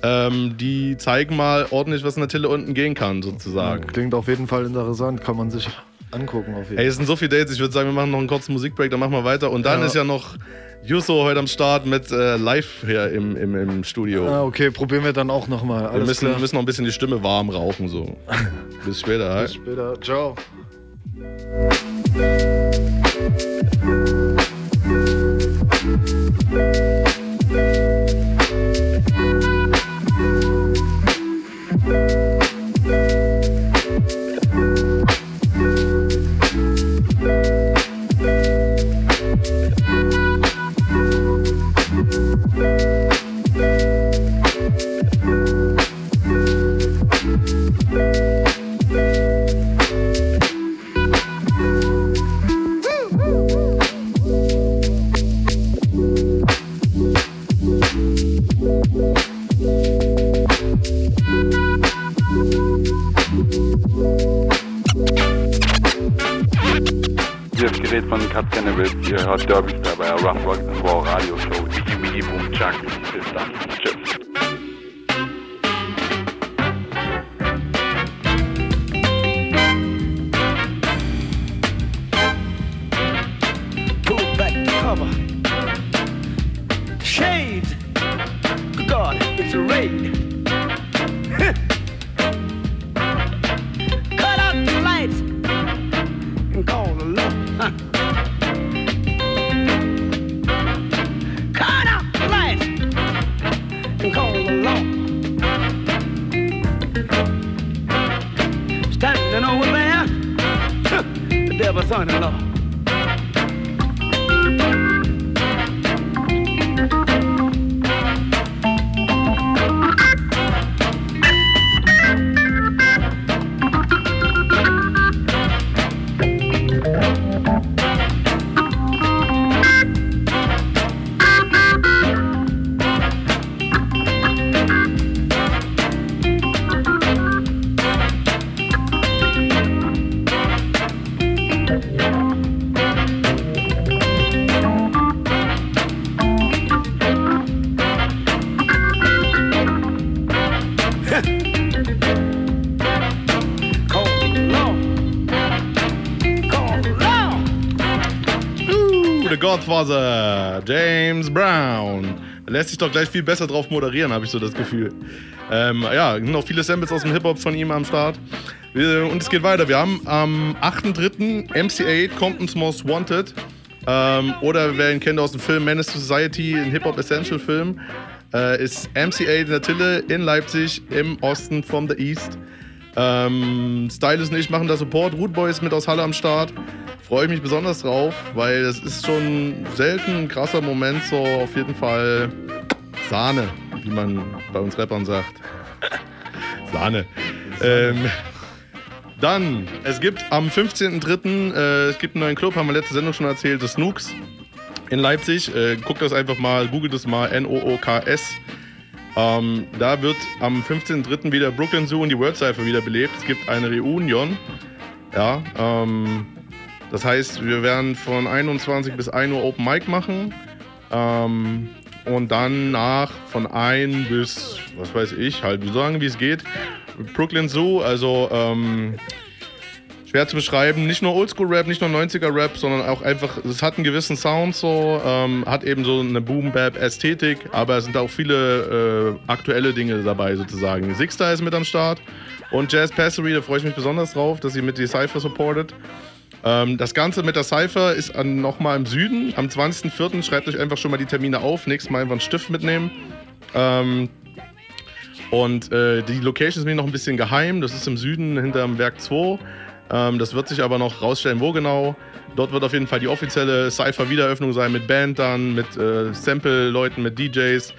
Ähm, die zeigen mal ordentlich, was in der Tille unten gehen kann, sozusagen. Klingt auf jeden Fall interessant, kann man sich angucken auf jeden Hey, es sind so viele Dates, ich würde sagen, wir machen noch einen kurzen Musikbreak, dann machen wir weiter. Und dann Ja. ist ja noch Jusso heute am Start mit äh, live hier im, im, im Studio. Ah, okay, probieren wir dann auch nochmal. wir müssen, klar. müssen noch ein bisschen die Stimme warm rauchen, so. Bis später. Bis später. Ciao. Hier ist Gerät von Cut Cannabis. Ihr hört Derby Star bei der Rough Rock Raw Radio Show. Digi Bigi Boom Chuck. Bis dann. Tschüss. Godfather, James Brown. Lässt sich doch gleich viel besser drauf moderieren, habe ich so das Gefühl. Ähm, ja, noch viele Samples aus dem Hip-Hop von ihm am Start. Wir, und es geht weiter. Wir haben am 8.3. MC8, Compton's Most Wanted. Ähm, oder wer ihn kennt aus dem Film Menace Society, ein Hip-Hop-Essential-Film, äh, ist MC8 in der Tille in Leipzig im Osten from the East. Ähm, Stylus und ich machen da Support. Root Boy ist mit aus Halle am Start. Freue ich mich besonders drauf, weil es ist schon selten ein krasser Moment, so auf jeden Fall Sahne, wie man bei uns Rappern sagt. Sahne. Ähm, dann, es gibt am 15.03. Äh, es gibt einen neuen Club, haben wir letzte Sendung schon erzählt, das Snooks in Leipzig. Äh, guckt das einfach mal, googelt das mal, N-O-O-K-S. Ähm, da wird am 15.03. wieder Brooklyn Zoo und die World Cypher wieder belebt. Es gibt eine Reunion. Ja, ähm, das heißt, wir werden von 21 bis 1 Uhr Open Mic machen. Ähm, und dann nach von 1 bis, was weiß ich, halt, so lange wie es geht. Brooklyn Zoo, also ähm, schwer zu beschreiben, nicht nur Oldschool-Rap, nicht nur 90er-Rap, sondern auch einfach, es hat einen gewissen Sound so, ähm, hat eben so eine Boom-Bap-Ästhetik, aber es sind auch viele äh, aktuelle Dinge dabei sozusagen. Sixter ist mit am Start und Jazz Passery, da freue ich mich besonders drauf, dass sie mit die Cypher supportet. Ähm, das Ganze mit der Cypher ist nochmal im Süden. Am 20.04. schreibt euch einfach schon mal die Termine auf. Nächstes Mal einfach einen Stift mitnehmen. Ähm, und äh, die Location ist mir noch ein bisschen geheim. Das ist im Süden hinterm Werk 2. Ähm, das wird sich aber noch rausstellen, wo genau. Dort wird auf jeden Fall die offizielle Cypher-Wiedereröffnung sein mit Band dann, mit äh, Sample-Leuten, mit DJs.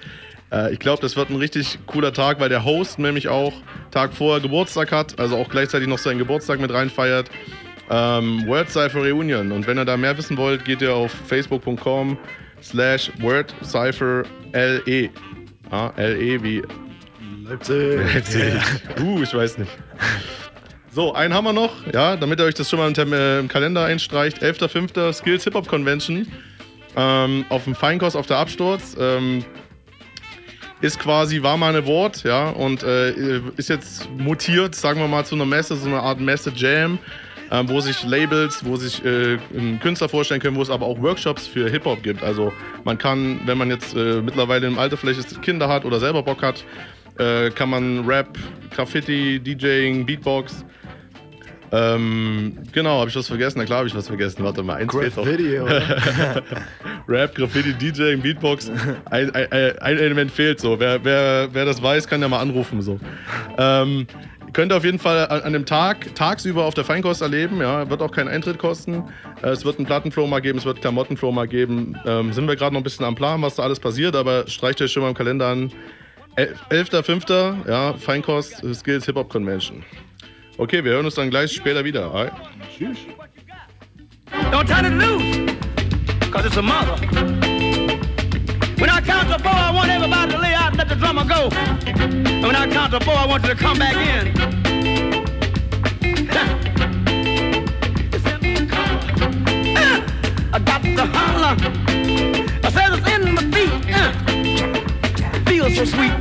Äh, ich glaube, das wird ein richtig cooler Tag, weil der Host nämlich auch Tag vorher Geburtstag hat, also auch gleichzeitig noch seinen Geburtstag mit reinfeiert. Ähm, Word Cypher Reunion. Und wenn ihr da mehr wissen wollt, geht ihr auf facebook.com slash Word Cypher LE. Ah, LE wie Leipzig. Leipzig. Uh, ich weiß nicht. So, einen haben wir noch, ja, damit ihr euch das schon mal im, äh, im Kalender einstreicht. 11.05. Skills Hip Hop Convention ähm, auf dem Feinkost auf der Absturz. Ähm, ist quasi, war mal ein Wort, ja, und äh, ist jetzt mutiert, sagen wir mal, zu einer Messe, so eine Art Messe-Jam, äh, wo sich Labels, wo sich äh, Künstler vorstellen können, wo es aber auch Workshops für Hip-Hop gibt. Also man kann, wenn man jetzt äh, mittlerweile im Alter vielleicht Kinder hat oder selber Bock hat, äh, kann man Rap, Graffiti, DJing, Beatbox. Ähm, genau, habe ich was vergessen? Na klar habe ich was vergessen. Warte mal, eins. Graffiti? Rap, Graffiti, DJing, Beatbox. Ein, ein, ein Element fehlt so. Wer, wer, wer das weiß, kann ja mal anrufen. So. Ähm, könnt ihr auf jeden Fall an, an dem Tag tagsüber auf der Feinkost erleben. Ja, wird auch keinen Eintritt kosten. Äh, es wird einen Plattenflow mal geben, es wird Klamottenflow mal geben. Ähm, sind wir gerade noch ein bisschen am Plan, was da alles passiert, aber streicht euch schon mal im Kalender an. El- 11.05. Ja, Feinkost äh, Skills Hip Hop Convention. Okay, wir hören uns dann gleich später wieder. Alright? Tschüss. Don't turn it loose, cause it's a mother. When I count to four, I want everybody to lay out and let the drummer go. And when I count to four, I want you to come back in. Uh, I got to holler. I said it's in my feet. Uh, feels so sweet.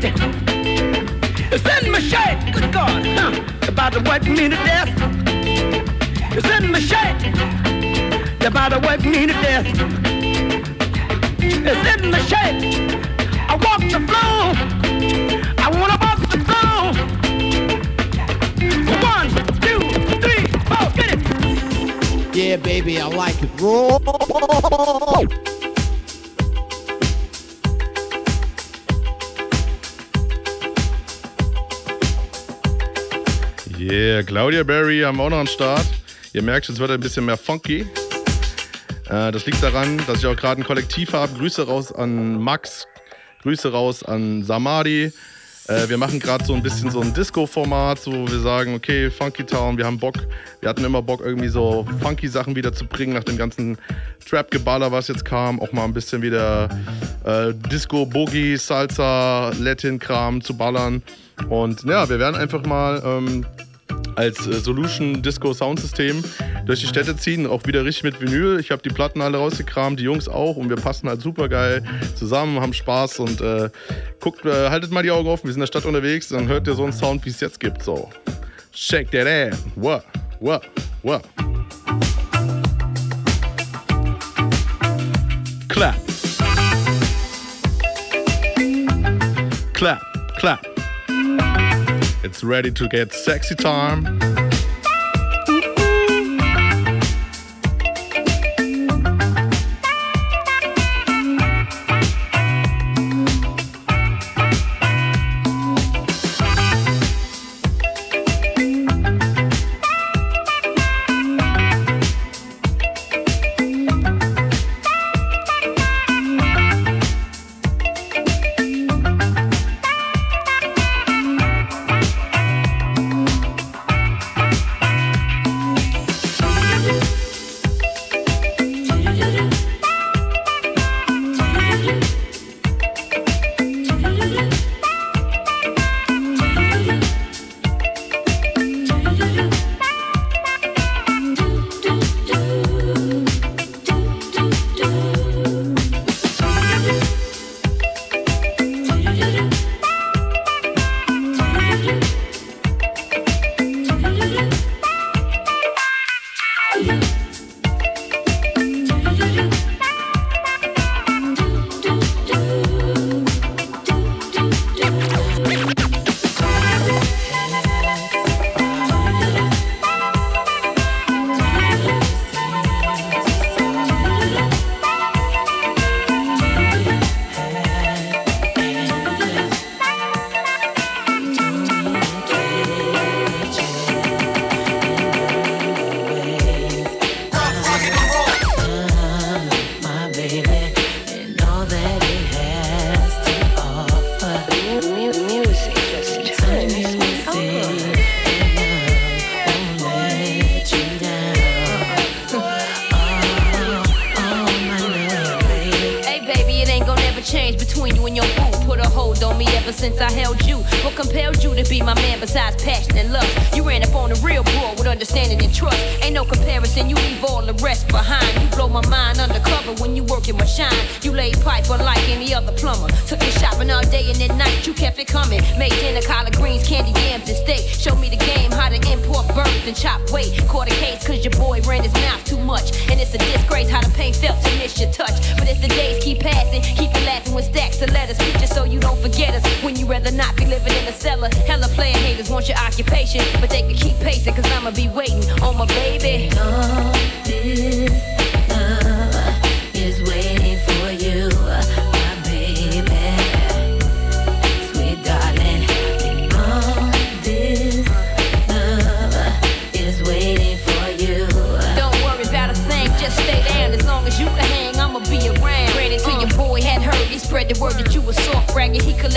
It's in my shirt. Good God. Uh, about to work me to death. It's in my. You're about to work me to death. It's in the shape. I walk the floor. I wanna walk the floor. One, two, three, four, get it. Yeah, baby, I like it. Roll. Yeah, Claudia Berry haben wir auch noch am Start. Ihr merkt, es wird ein bisschen mehr funky. Äh, das liegt daran, dass ich auch gerade ein Kollektiv habe. Grüße raus an Max, Grüße raus an Samadi. Äh, wir machen gerade so ein bisschen so ein Disco-Format, so wir sagen, okay, Funky Town, wir haben Bock. Wir hatten immer Bock, irgendwie so funky Sachen wieder zu bringen nach dem ganzen Trap-Geballer, was jetzt kam. Auch mal ein bisschen wieder äh, Disco, Boogie, Salsa, Latin-Kram zu ballern. Und ja, wir werden einfach mal ähm, als äh, Solution Disco Soundsystem durch die Städte ziehen, auch wieder richtig mit Vinyl. Ich habe die Platten alle rausgekramt, die Jungs auch und wir passen halt super geil zusammen, haben Spaß und äh, guckt, äh, haltet mal die Augen offen, wir sind in der Stadt unterwegs, dann hört ihr so einen Sound, wie es jetzt gibt. So, shake that ass, what, what, what. Clap. Clap, clap. It's ready to get sexy time.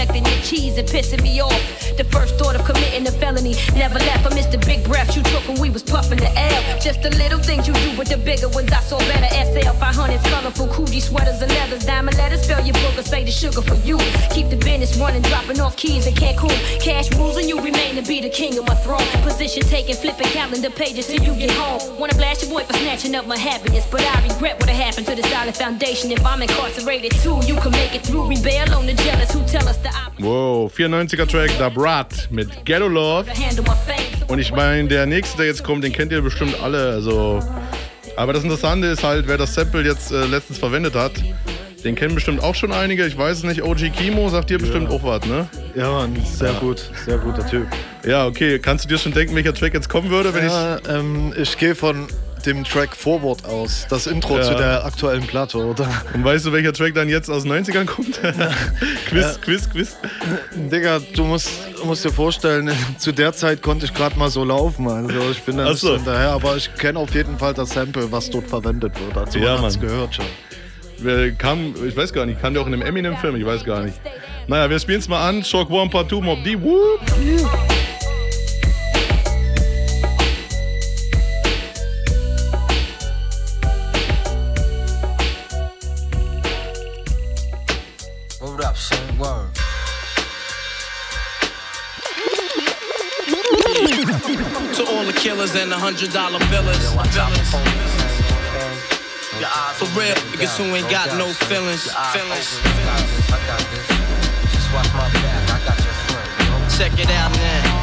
Collecting your cheese and pissing me off. The first thought of committing a felony never left. I missed the big breaths you took when we was puffing the air. Just the little things you do with the bigger ones. I saw better. SL 500s, colorful coochie sweaters and leathers. Diamond letters, spell your book or say the sugar for you. Keep the business running, dropping off keys in Cancun. Cash rules and you remain to be the king of my throne. Position taking, flipping calendar pages till you get home. Wanna blast your boy for snatching up my happiness, but I regret what happened to the solid foundation. If I'm incarcerated too, you can make it through. Rebel on the jealous who tell us opposite. Wow, 94er Track, Da Brat mit Ghetto Love. Und ich meine, der nächste, der jetzt kommt, den kennt ihr bestimmt alle. Also, aber das Interessante ist halt, wer das Sample jetzt äh, letztens verwendet hat. Den kennen bestimmt auch schon einige. Ich weiß es nicht. OG Kimo sagt dir bestimmt auch was, ne? Ja, Mann, sehr gut. Sehr guter Typ. Ja, okay. Kannst du dir schon denken, welcher Track jetzt kommen würde, wenn ja, ähm, ich gehe von dem Track Forward aus. Das Intro Ja. zu der aktuellen Platte, oder? Und weißt du, welcher Track dann jetzt aus den 90ern kommt? quiz. Quiz, Quiz. Digga, du musst, musst dir vorstellen, zu der Zeit konnte ich gerade mal so laufen. Also ich bin da nicht so. hinterher, aber ich kenne auf jeden Fall das Sample, was dort verwendet wird. Also Ja, man hat's Mann. gehört schon. Wer Kam, ich weiß gar nicht, kam der auch in einem Eminem-Film? Ich weiß gar nicht. Naja, wir spielen es mal an. Shock One Part 2 Mob D. Whoop. Hold hundred dollar billers. For real, niggas who ain't got no feelings. Feelings. Just watch my back. I got your friend. Check it out now.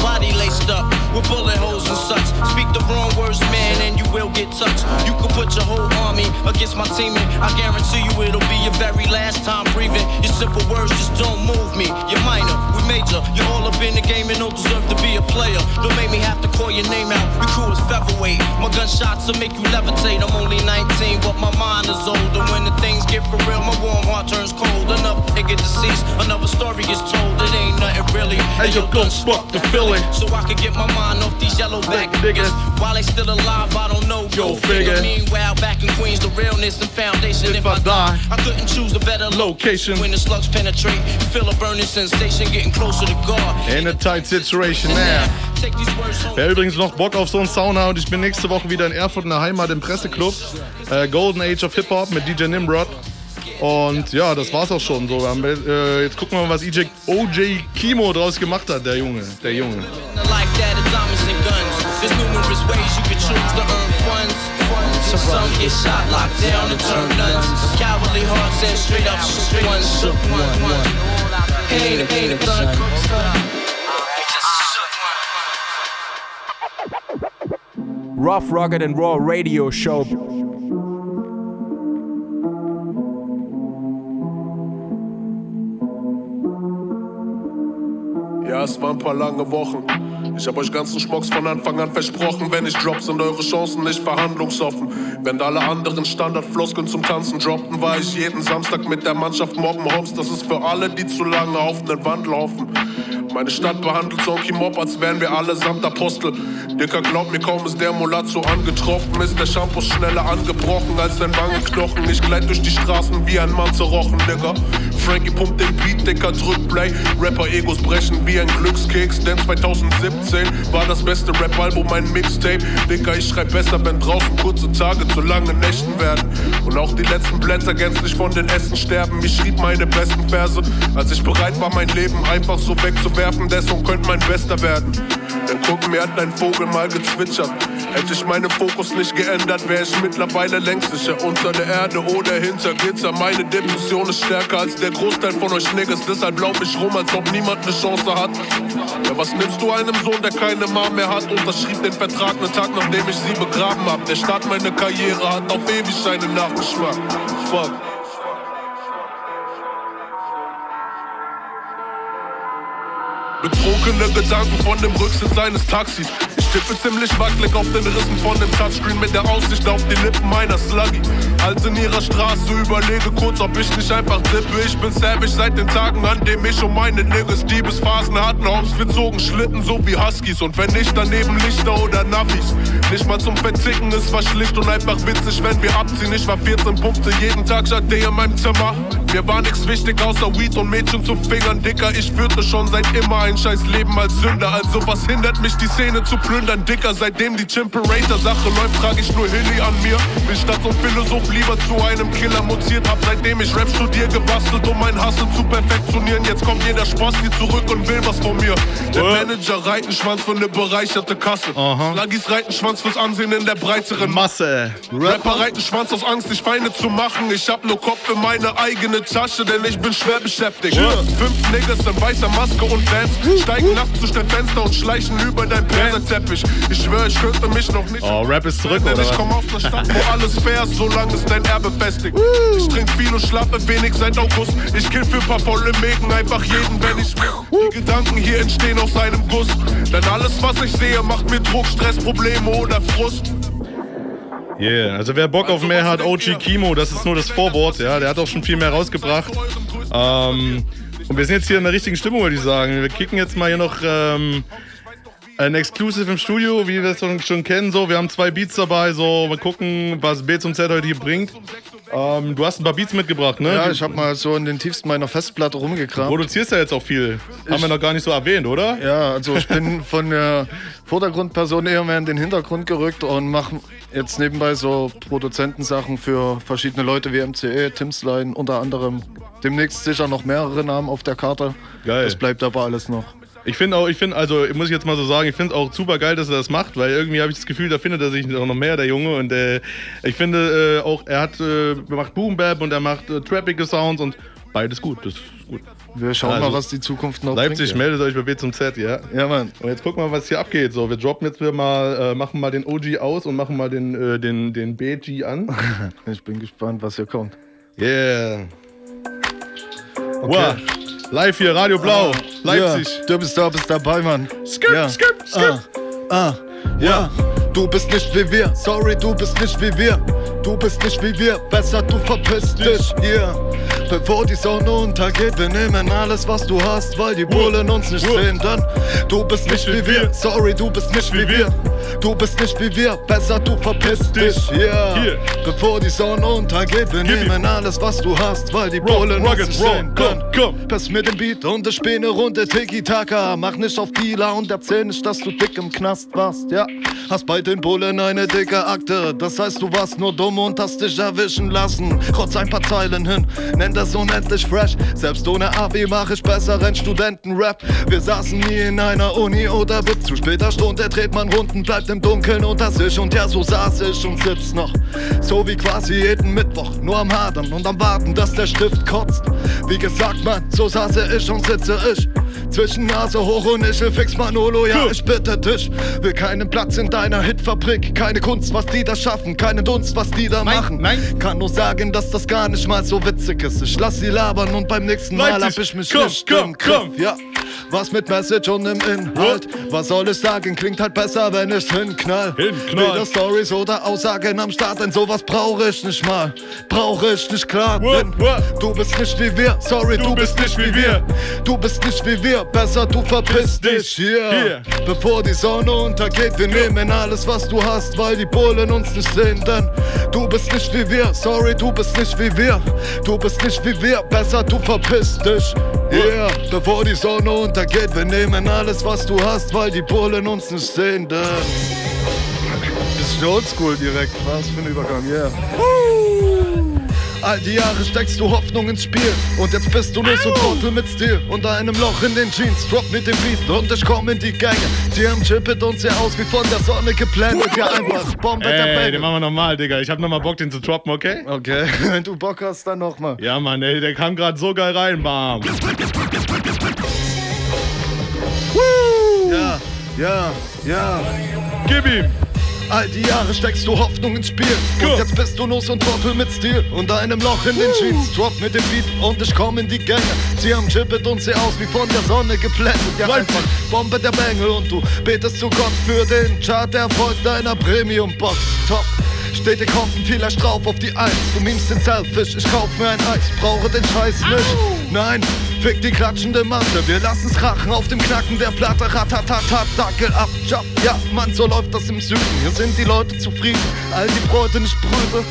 body laced up with bullet holes and such. Speak the wrong words, man, and you will get touched. You could put your whole army against my team, and I guarantee you it'll be your very last time breathing. Your simple words just don't move me. You're minor, we major. You're all up in the game and don't deserve to be a player. Don't make me have to call your name out. Your crew is featherweight. My gunshots will make you levitate. I'm only 19, but my mind is older. When the things get for real, my warm heart turns cold. Enough nigga deceased, another story is told. It ain't nothing really. Hey, yo, gon' spark the feeling. So I can get my mind off these yellow back niggas. While they still alive, I don't know. Yo, figure. Meanwhile, back in Queens, the realness and foundation. If, I die, I couldn't choose a better location. When the slugs penetrate, you feel a burning sensation, getting closer to God. In a tight situation now. Take these words home. Wer übrigens noch Bock auf so einen Sauna und ich bin nächste Woche wieder in Erfurt in der Heimat im Presseclub. Äh, Golden Age of Hip Hop mit DJ Nimrod. Und ja, das war's auch schon. So, haben, äh, jetzt gucken wir mal, was EJ, OJ Kimo draus gemacht hat, der Junge. Der Junge. Some get shot, locked down, and turn nuns. Cowardly hearts and straight up straight ones. Shook one, one. Ain't a, ain't gun. Rough, Rugged and Raw Radio Show. Ja, es waren ein paar lange Wochen. Ich hab euch ganzen Schmocks von Anfang an versprochen. Wenn ich drop, sind eure Chancen nicht verhandlungsoffen. Wenn alle anderen Standardfloskeln zum Tanzen droppten, war ich jeden Samstag mit der Mannschaft mobben. Hops, das ist für alle, die zu lange auf den Wand laufen. Meine Stadt behandelt Sonky Mob, als wären wir allesamt Apostel. Dicker, glaub mir, kaum ist der Molazzo angetroffen, ist der Shampoo schneller angebrochen als dein Wangenknochen. Ich gleit durch die Straßen wie ein Mann zerrochen, Digga. Frankie pumpt den Beat, Dicker, drückt Play. Rapper-Egos brechen wie ein Glückskeks, denn 2017 war das beste Rap-Album ein Mixtape. Dicker, ich schreib besser, wenn draußen kurze Tage zu langen Nächten werden. Und auch die letzten Blätter gänzlich von den Essen sterben. Ich schrieb meine besten Verse, als ich bereit war, mein Leben einfach so wegzuwerfen. Der Song könnte mein bester werden. Denn guck, mir hat ein Vogel mal gezwitschert. Hätte ich meinen Fokus nicht geändert, wäre ich mittlerweile längst sicher unter der Erde oder hinter Gitter. Meine Depression ist stärker als der Großteil von euch Niggas, deshalb lauf ich rum, als ob niemand eine Chance hat. Ja, was nimmst du einem Sohn, der keine Mom mehr hat? Unterschrieb den Vertrag einen Tag, nachdem ich sie begraben hab. Der Start meiner Karriere hat auf ewig seinen Nachgeschmack. Fuck. Betrunkene Gedanken von dem Rücksitz eines Taxis. Ich tippe ziemlich wackelig auf den Rissen von dem Touchscreen mit der Aussicht auf die Lippen meiner Sluggy. Halt in ihrer Straße, überlege kurz, ob ich nicht einfach tippe. Ich bin savage seit den Tagen, an dem ich und meine Niggas Diebesphasen hatten. Hops, wir zogen Schlitten so wie Huskies. Und wenn nicht, daneben Lichter oder Navis. Nicht mal zum Verzicken, es war schlicht und einfach witzig, wenn wir abziehen. Ich war 14 Punkte, jeden Tag Jade in meinem Zimmer. Mir war nix wichtig, außer Weed und Mädchen zu Fingern. Dicker, ich führte schon seit immer ein scheiß Leben als Sünder. Also was hindert mich, die Szene zu plündern? Dicker, seitdem die Chimperator-Sache läuft, trage ich nur Hilly an mir. Bin statt so Philosoph lieber zu einem Killer mutiert. Hab seitdem ich Rap studier gebastelt, um mein Hustle zu perfektionieren. Jetzt kommt jeder Spasti zurück und will was von mir. Der Manager Reitenschwanz für eine bereicherte Kasse. Sluggys Reitenschwanz fürs Ansehen in der breiteren Masse. Rapper Reitenschwanz aus Angst, dich Feinde zu machen. Ich hab nur Kopf für meine eigene Tasche, denn ich bin schwer beschäftigt. Fünf Niggas in weißer Maske und Vans steigen nachts durch dein Fenster und schleichen über dein Perserteppich. Ich schwör, ich könnte mich noch nicht. Oh, Rap ist zurück, Denn oder ich komm aus einer Stadt, wo alles fair ist, solange es dein Erbe festigt. Ich trink viel und schlafe wenig seit August. Ich kill für paar volle Mägen einfach jeden, wenn ich will. Die Gedanken hier entstehen aus einem Guss. Denn alles, was ich sehe, macht mir Druck, Stress, Probleme oder Frust. Yeah, also wer Bock auf mehr hat, OG Kimo, das ist nur das Vorwort, ja, der hat auch schon viel mehr rausgebracht. Ähm, und wir sind jetzt hier in der richtigen Stimmung, würde ich sagen. Wir kicken jetzt mal hier noch ähm, ein Exclusive im Studio, wie wir es schon, schon kennen. So, wir haben zwei Beats dabei, so, mal gucken, was B zum Z heute hier bringt. Ähm, du hast ein paar Beats mitgebracht, ne? Ja, ich habe mal so in den tiefsten meiner Festplatte rumgekramt. Du produzierst ja jetzt auch viel. Haben wir noch gar nicht so erwähnt, oder? Ja, also ich bin von der Vordergrundperson eher mehr in den Hintergrund gerückt und mache jetzt nebenbei so Produzentensachen für verschiedene Leute wie MCE, Timsline unter anderem. Demnächst sicher noch mehrere Namen auf der Karte. Geil. Das bleibt aber alles noch. Ich finde auch, ich finde, also muss ich jetzt mal so sagen, ich finde es auch super geil, dass er das macht, weil irgendwie habe ich das Gefühl, da findet er sich auch noch mehr, der Junge. Und äh, ich finde äh, auch, er hat, äh, macht Boom Bap und er macht äh, trappige Sounds und beides gut. Das ist gut. Wir schauen Also, mal, was die Zukunft noch Leipzig, bringt. ja. meldet euch bei B zum Z, ja? Ja, Mann. Und jetzt gucken wir mal, was hier abgeht. So, wir droppen jetzt wieder mal, äh, machen mal den OG aus und machen mal den, äh, den, den BG an. Ich bin gespannt, was hier kommt. Yeah. Wow. Live hier, Radio Blau, Leipzig. Ja, du bist da, bist dabei, Mann. Skip, ja. skip, skip. Ah, ah, ja. Du bist nicht wie wir, sorry, du bist nicht wie wir. Du bist nicht wie wir, besser du verpisst dich hier. Bevor die Sonne untergeht, wir nehmen alles, was du hast, weil die Bullen uns nicht sehen. Dann, du bist nicht wie wir, sorry, du bist nicht wie wir. Du bist nicht wie wir, besser du verpisst dich hier. Hier. Bevor die Sonne untergeht, wir Gib ihm. nehmen alles, was du hast, weil die Bullen uns nicht sehen. komm, Dann, komm. Pass mir den Beat und ich spiele eine Runde Tiki-Taka. Mach nicht auf Dealer und erzähl nicht, dass du dick im Knast warst, ja. Hast bei den Bullen eine dicke Akte. Das heißt, du warst nur dumm und hast dich erwischen lassen. Rotz ein paar Zeilen hin, nenn das unendlich fresh. Selbst ohne Abi mach ich besseren Studentenrap. Wir saßen nie in einer Uni oder BIP. Zu später Stunde dreht man Runden, bleibt im Dunkeln unter sich. Und ja, so saß ich und sitz noch. So wie quasi jeden Mittwoch. Nur am Hadern und am Warten, dass der Stift kotzt. Wie gesagt, Mann, so saße ich und sitze ich. Zwischen Nase hoch und ich fix Manolo, ja, ich bitte dich. Will keinen Platz in deiner Hitfabrik. Keine Kunst, was die da schaffen. Keine Dunst, was die da machen. Kann nur sagen, dass das gar nicht mal so witzig ist. Ich lass sie labern und beim nächsten Mal hab ich mich komm, nicht komm, im Griff. komm. Ja, Was mit Message und im Inhalt? Was soll ich sagen? Klingt halt besser, wenn ich hinknall. Hinknall. Weder Stories oder Aussagen am Start, denn sowas brauch ich nicht mal. Brauch ich nicht klar. Denn du bist nicht wie wir, sorry, du, bist nicht wie wir. Du bist nicht wie wir, besser du verpiss dich hier. Hier. Bevor die Sonne untergeht, wir nehmen alles, was du hast, weil die Bullen uns nicht sehen. Denn du bist nicht wie wir, sorry, du bist nicht wie wir. Du bist nicht wie wir, besser du verpiss dich. Yeah, bevor die Sonne untergeht, wir nehmen alles, was du hast, weil die Bullen uns nicht sehen. Denn bisschen oldschool direkt, was für ein Übergang, yeah. All die Jahre steckst du Hoffnung ins Spiel Und jetzt bist du nur so Trottel mit Stil Und einem Loch in den Jeans, drop mit dem Beat Und ich komm in die Gänge haben Chippet und seh aus wie von der Sonne geblendet Ja einfach Bombe der Ey, den machen wir nochmal, Digga. Ich hab nochmal Bock, den zu droppen, okay? Okay, wenn du Bock hast, dann nochmal. Ja, Mann, ey, der kam gerade so geil rein, bam. Ja, ja, ja. Gib ihm! All die Jahre steckst du Hoffnung ins Spiel. Und jetzt bist du so ein Trottel mit Stil. Und einem Loch in den Jeans. Drop mit dem Beat und ich komm in die Gänge. Sie haben Chippet und seh aus wie von der Sonne geblendet. Ja, einfach Bombe der Bengel. Und du betest zu Gott für den Chart-Erfolg deiner Premium-Box. Top. Stetig hoffen vielleicht drauf auf die Eins. Du memst den Selfish, ich kauf mir ein Eis. Brauche den Scheiß nicht. Nein, fick die klatschende Masse. Wir lassen's krachen auf dem Knacken der Platte. Ratatatat, Dackel ab, Job. Ja, Mann, so läuft das im Süden. Hier sind die Leute zufrieden. All die Bräute nicht Brüder.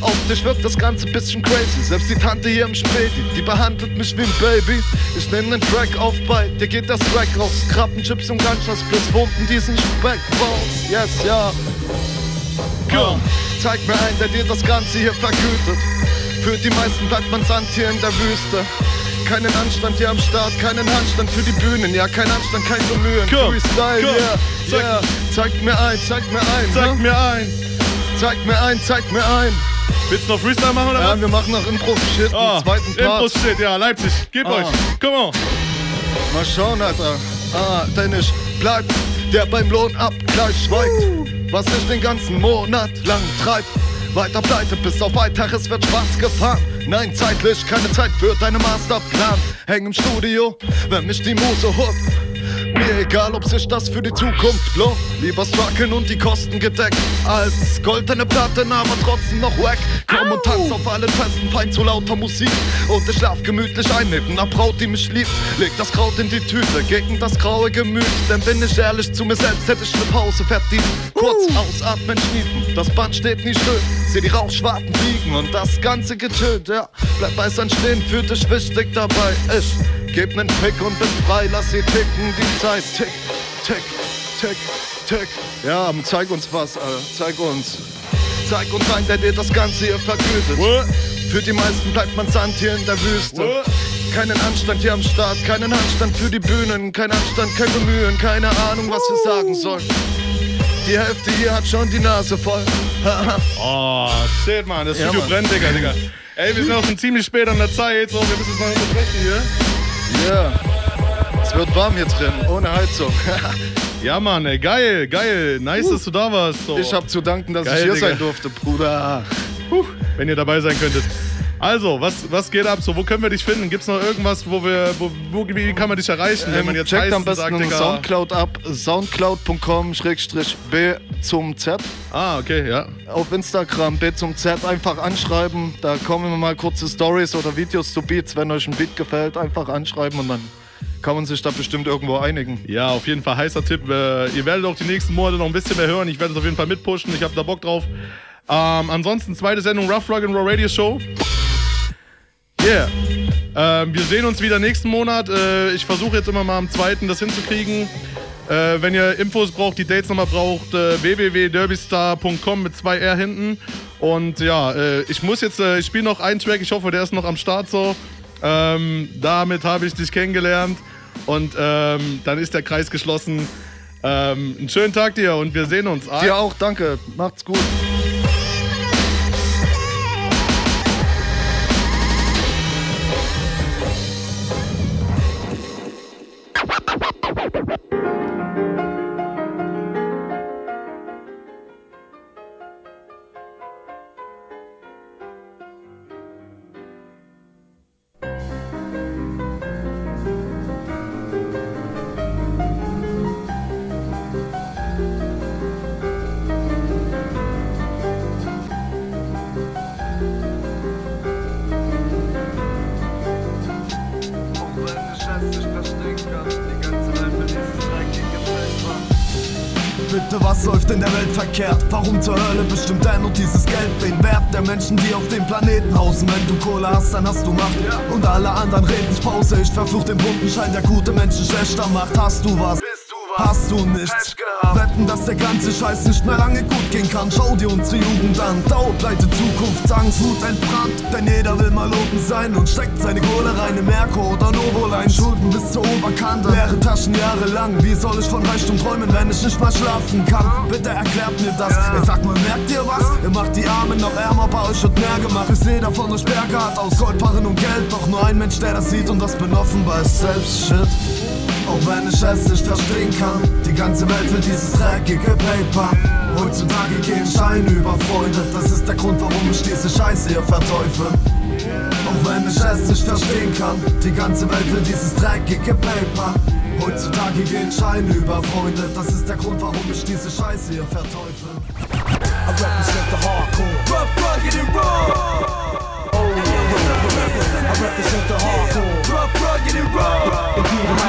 Auf dich wirkt das Ganze bisschen crazy. Selbst die Tante hier im Späti, die behandelt mich wie ein Baby. Ich nehme nen Track auf bei, dir geht das Track raus. Krabbenchips und Ganschaspliss pumpen diesen Speck raus. Yes, ja. Komm, zeig mir einen, der dir das Ganze hier vergütet. Für die meisten bleibt man Sand hier in der Wüste. Keinen Anstand hier am Start, keinen Handstand für die Bühnen, ja, kein Anstand, kein Bemühen. Komm, Freestyle, komm, yeah, zeig- yeah. Zeig mir ein, zeig mir ein. Zeig ne? mir ein. Zeig mir ein, zeig mir ein. Willst du noch Freestyle machen oder Ja, was? wir machen noch Impro-Shit, einen zweiten Part. Impro-Shit, ja, Leipzig. Gib Ah. euch. Come on. Mal schauen, Alter. Ah, denn ich bleib, der beim Lohnabgleich schweigt. Was ich den ganzen Monat lang treib. Weiter pleite, bis auf weiteres wird schwarz gefahren. Nein, zeitlich keine Zeit für deinen Masterplan. Häng im Studio, wenn mich die Muse holt. Mir egal, ob sich das für die Zukunft lohnt. Lieber strucken und die Kosten gedeckt. Als goldene Platte, aber trotzdem noch wack. Komm und tanz auf allen Festen, fein zu lauter Musik. Und ich schlaf gemütlich ein neben einer Braut, die mich liebt. Leg das Kraut in die Tüte, gegen das graue Gemüt. Denn bin ich ehrlich zu mir selbst, hätte ich eine Pause verdient. Kurz ausatmen, schniefen, das Band steht nie still. Seh die Rauchschwarten fliegen und das ganze Getönt, ja. Bleib bei sein stehen, fühlt dich wichtig dabei. Ich geb nen Pick und bin frei, lass sie ticken, die Zeit tick, tick, tick, tick. Ja, zeig uns was, Alter, zeig uns. Zeig uns ein, der dir das Ganze hier vergütet. Für die meisten bleibt man Sand hier in der Wüste. Keinen Anstand hier am Start, keinen Anstand für die Bühnen, kein Anstand, kein Bemühen, keine Ahnung, was wir sagen sollen. Die Hälfte hier hat schon die Nase voll. Oh, shit, Mann. Das Ja, Studio Mann. brennt, Digga, Digga. Ey, wir sind auch schon ziemlich spät an der Zeit. So, wir müssen es mal unterbrechen hier. Ja. Es wird warm hier drin, ohne Heizung. Ja, Mann, ey, geil, geil. Nice, dass du da warst. So. Ich hab zu danken, dass Geil, ich hier Digga. sein durfte, Bruder. Wenn ihr dabei sein könntet. Also, was, was geht ab? So, wo können wir dich finden? Gibt's noch irgendwas, wo wir, wo, wo wie kann man dich erreichen, wenn man Ähm, jetzt checkt am besten sagt? Soundcloud ab, soundcloud.com b zum Z. Ah, okay, ja. Auf Instagram b zum Z einfach anschreiben. Da kommen immer mal kurze Stories oder Videos zu Beats. Wenn euch ein Beat gefällt, einfach anschreiben und dann kann man sich da bestimmt irgendwo einigen. Ja, auf jeden Fall heißer Tipp. Äh, ihr werdet auch die nächsten Monate noch ein bisschen mehr hören. Ich werde es auf jeden Fall mitpushen. Ich habe da Bock drauf. Ähm, ansonsten zweite Sendung Rough Rock and Raw Radio Show. Yeah. Ähm, wir sehen uns wieder nächsten Monat. Äh, ich versuche jetzt immer mal am zweiten das hinzukriegen. Äh, wenn ihr Infos braucht, die Dates nochmal braucht, äh, www.derbystar.com mit zwei R hinten. Und ja, äh, ich muss jetzt, äh, ich spiele noch einen Track. Ich hoffe, der ist noch am Start so. Ähm, damit habe ich dich kennengelernt. Und ähm, dann ist der Kreis geschlossen. Ähm, einen schönen Tag dir und wir sehen uns. Dir auch, danke. Macht's gut. Menschen, die auf dem Planeten hausen? Wenn du Kohle hast, dann hast du Macht. Und alle anderen reden's Pause. Ich verfluch den bunten Schein, der gute Menschen schlechter macht. Hast du was? Hast du nichts? Wetten, dass der ganze Scheiß nicht mehr lange gut gehen kann. Schau dir unsere Jugend an. Dauerpleite, Zukunftsangst, Wut entbrannt. Denn jeder will mal oben sein und steckt seine Kohle rein in Merkur oder Novoline. Schulden bis zur Oberkante. Leere Taschen jahrelang. Wie soll ich von Reichtum träumen, wenn ich nicht mal schlafen kann? Bitte erklärt mir das. Ich sag mal, merkt ihr was? Ihr macht die Armen noch ärmer, bei euch wird mehr gemacht. Bis jeder von euch Berge hat aus Goldbarren und Geld. Doch nur ein Mensch, der das sieht und das bin offenbar ist selbst Shit. Auch wenn ich es nicht verstehen kann, ganze Welt für dieses dreckige Paper. Heutzutage gehen Scheine über Freude. Das ist der Grund, warum ich diese Scheiße hier verteufel. Auch wenn ich es nicht verstehen kann, die ganze Welt für dieses dreckige Paper. Heutzutage gehen Scheine über Freunde. Das ist der Grund, warum ich diese Scheiße hier verteufel. I represent the hardcore. Rough, rugged and raw. Oh, I represent the hardcore. Rough, rugged and raw.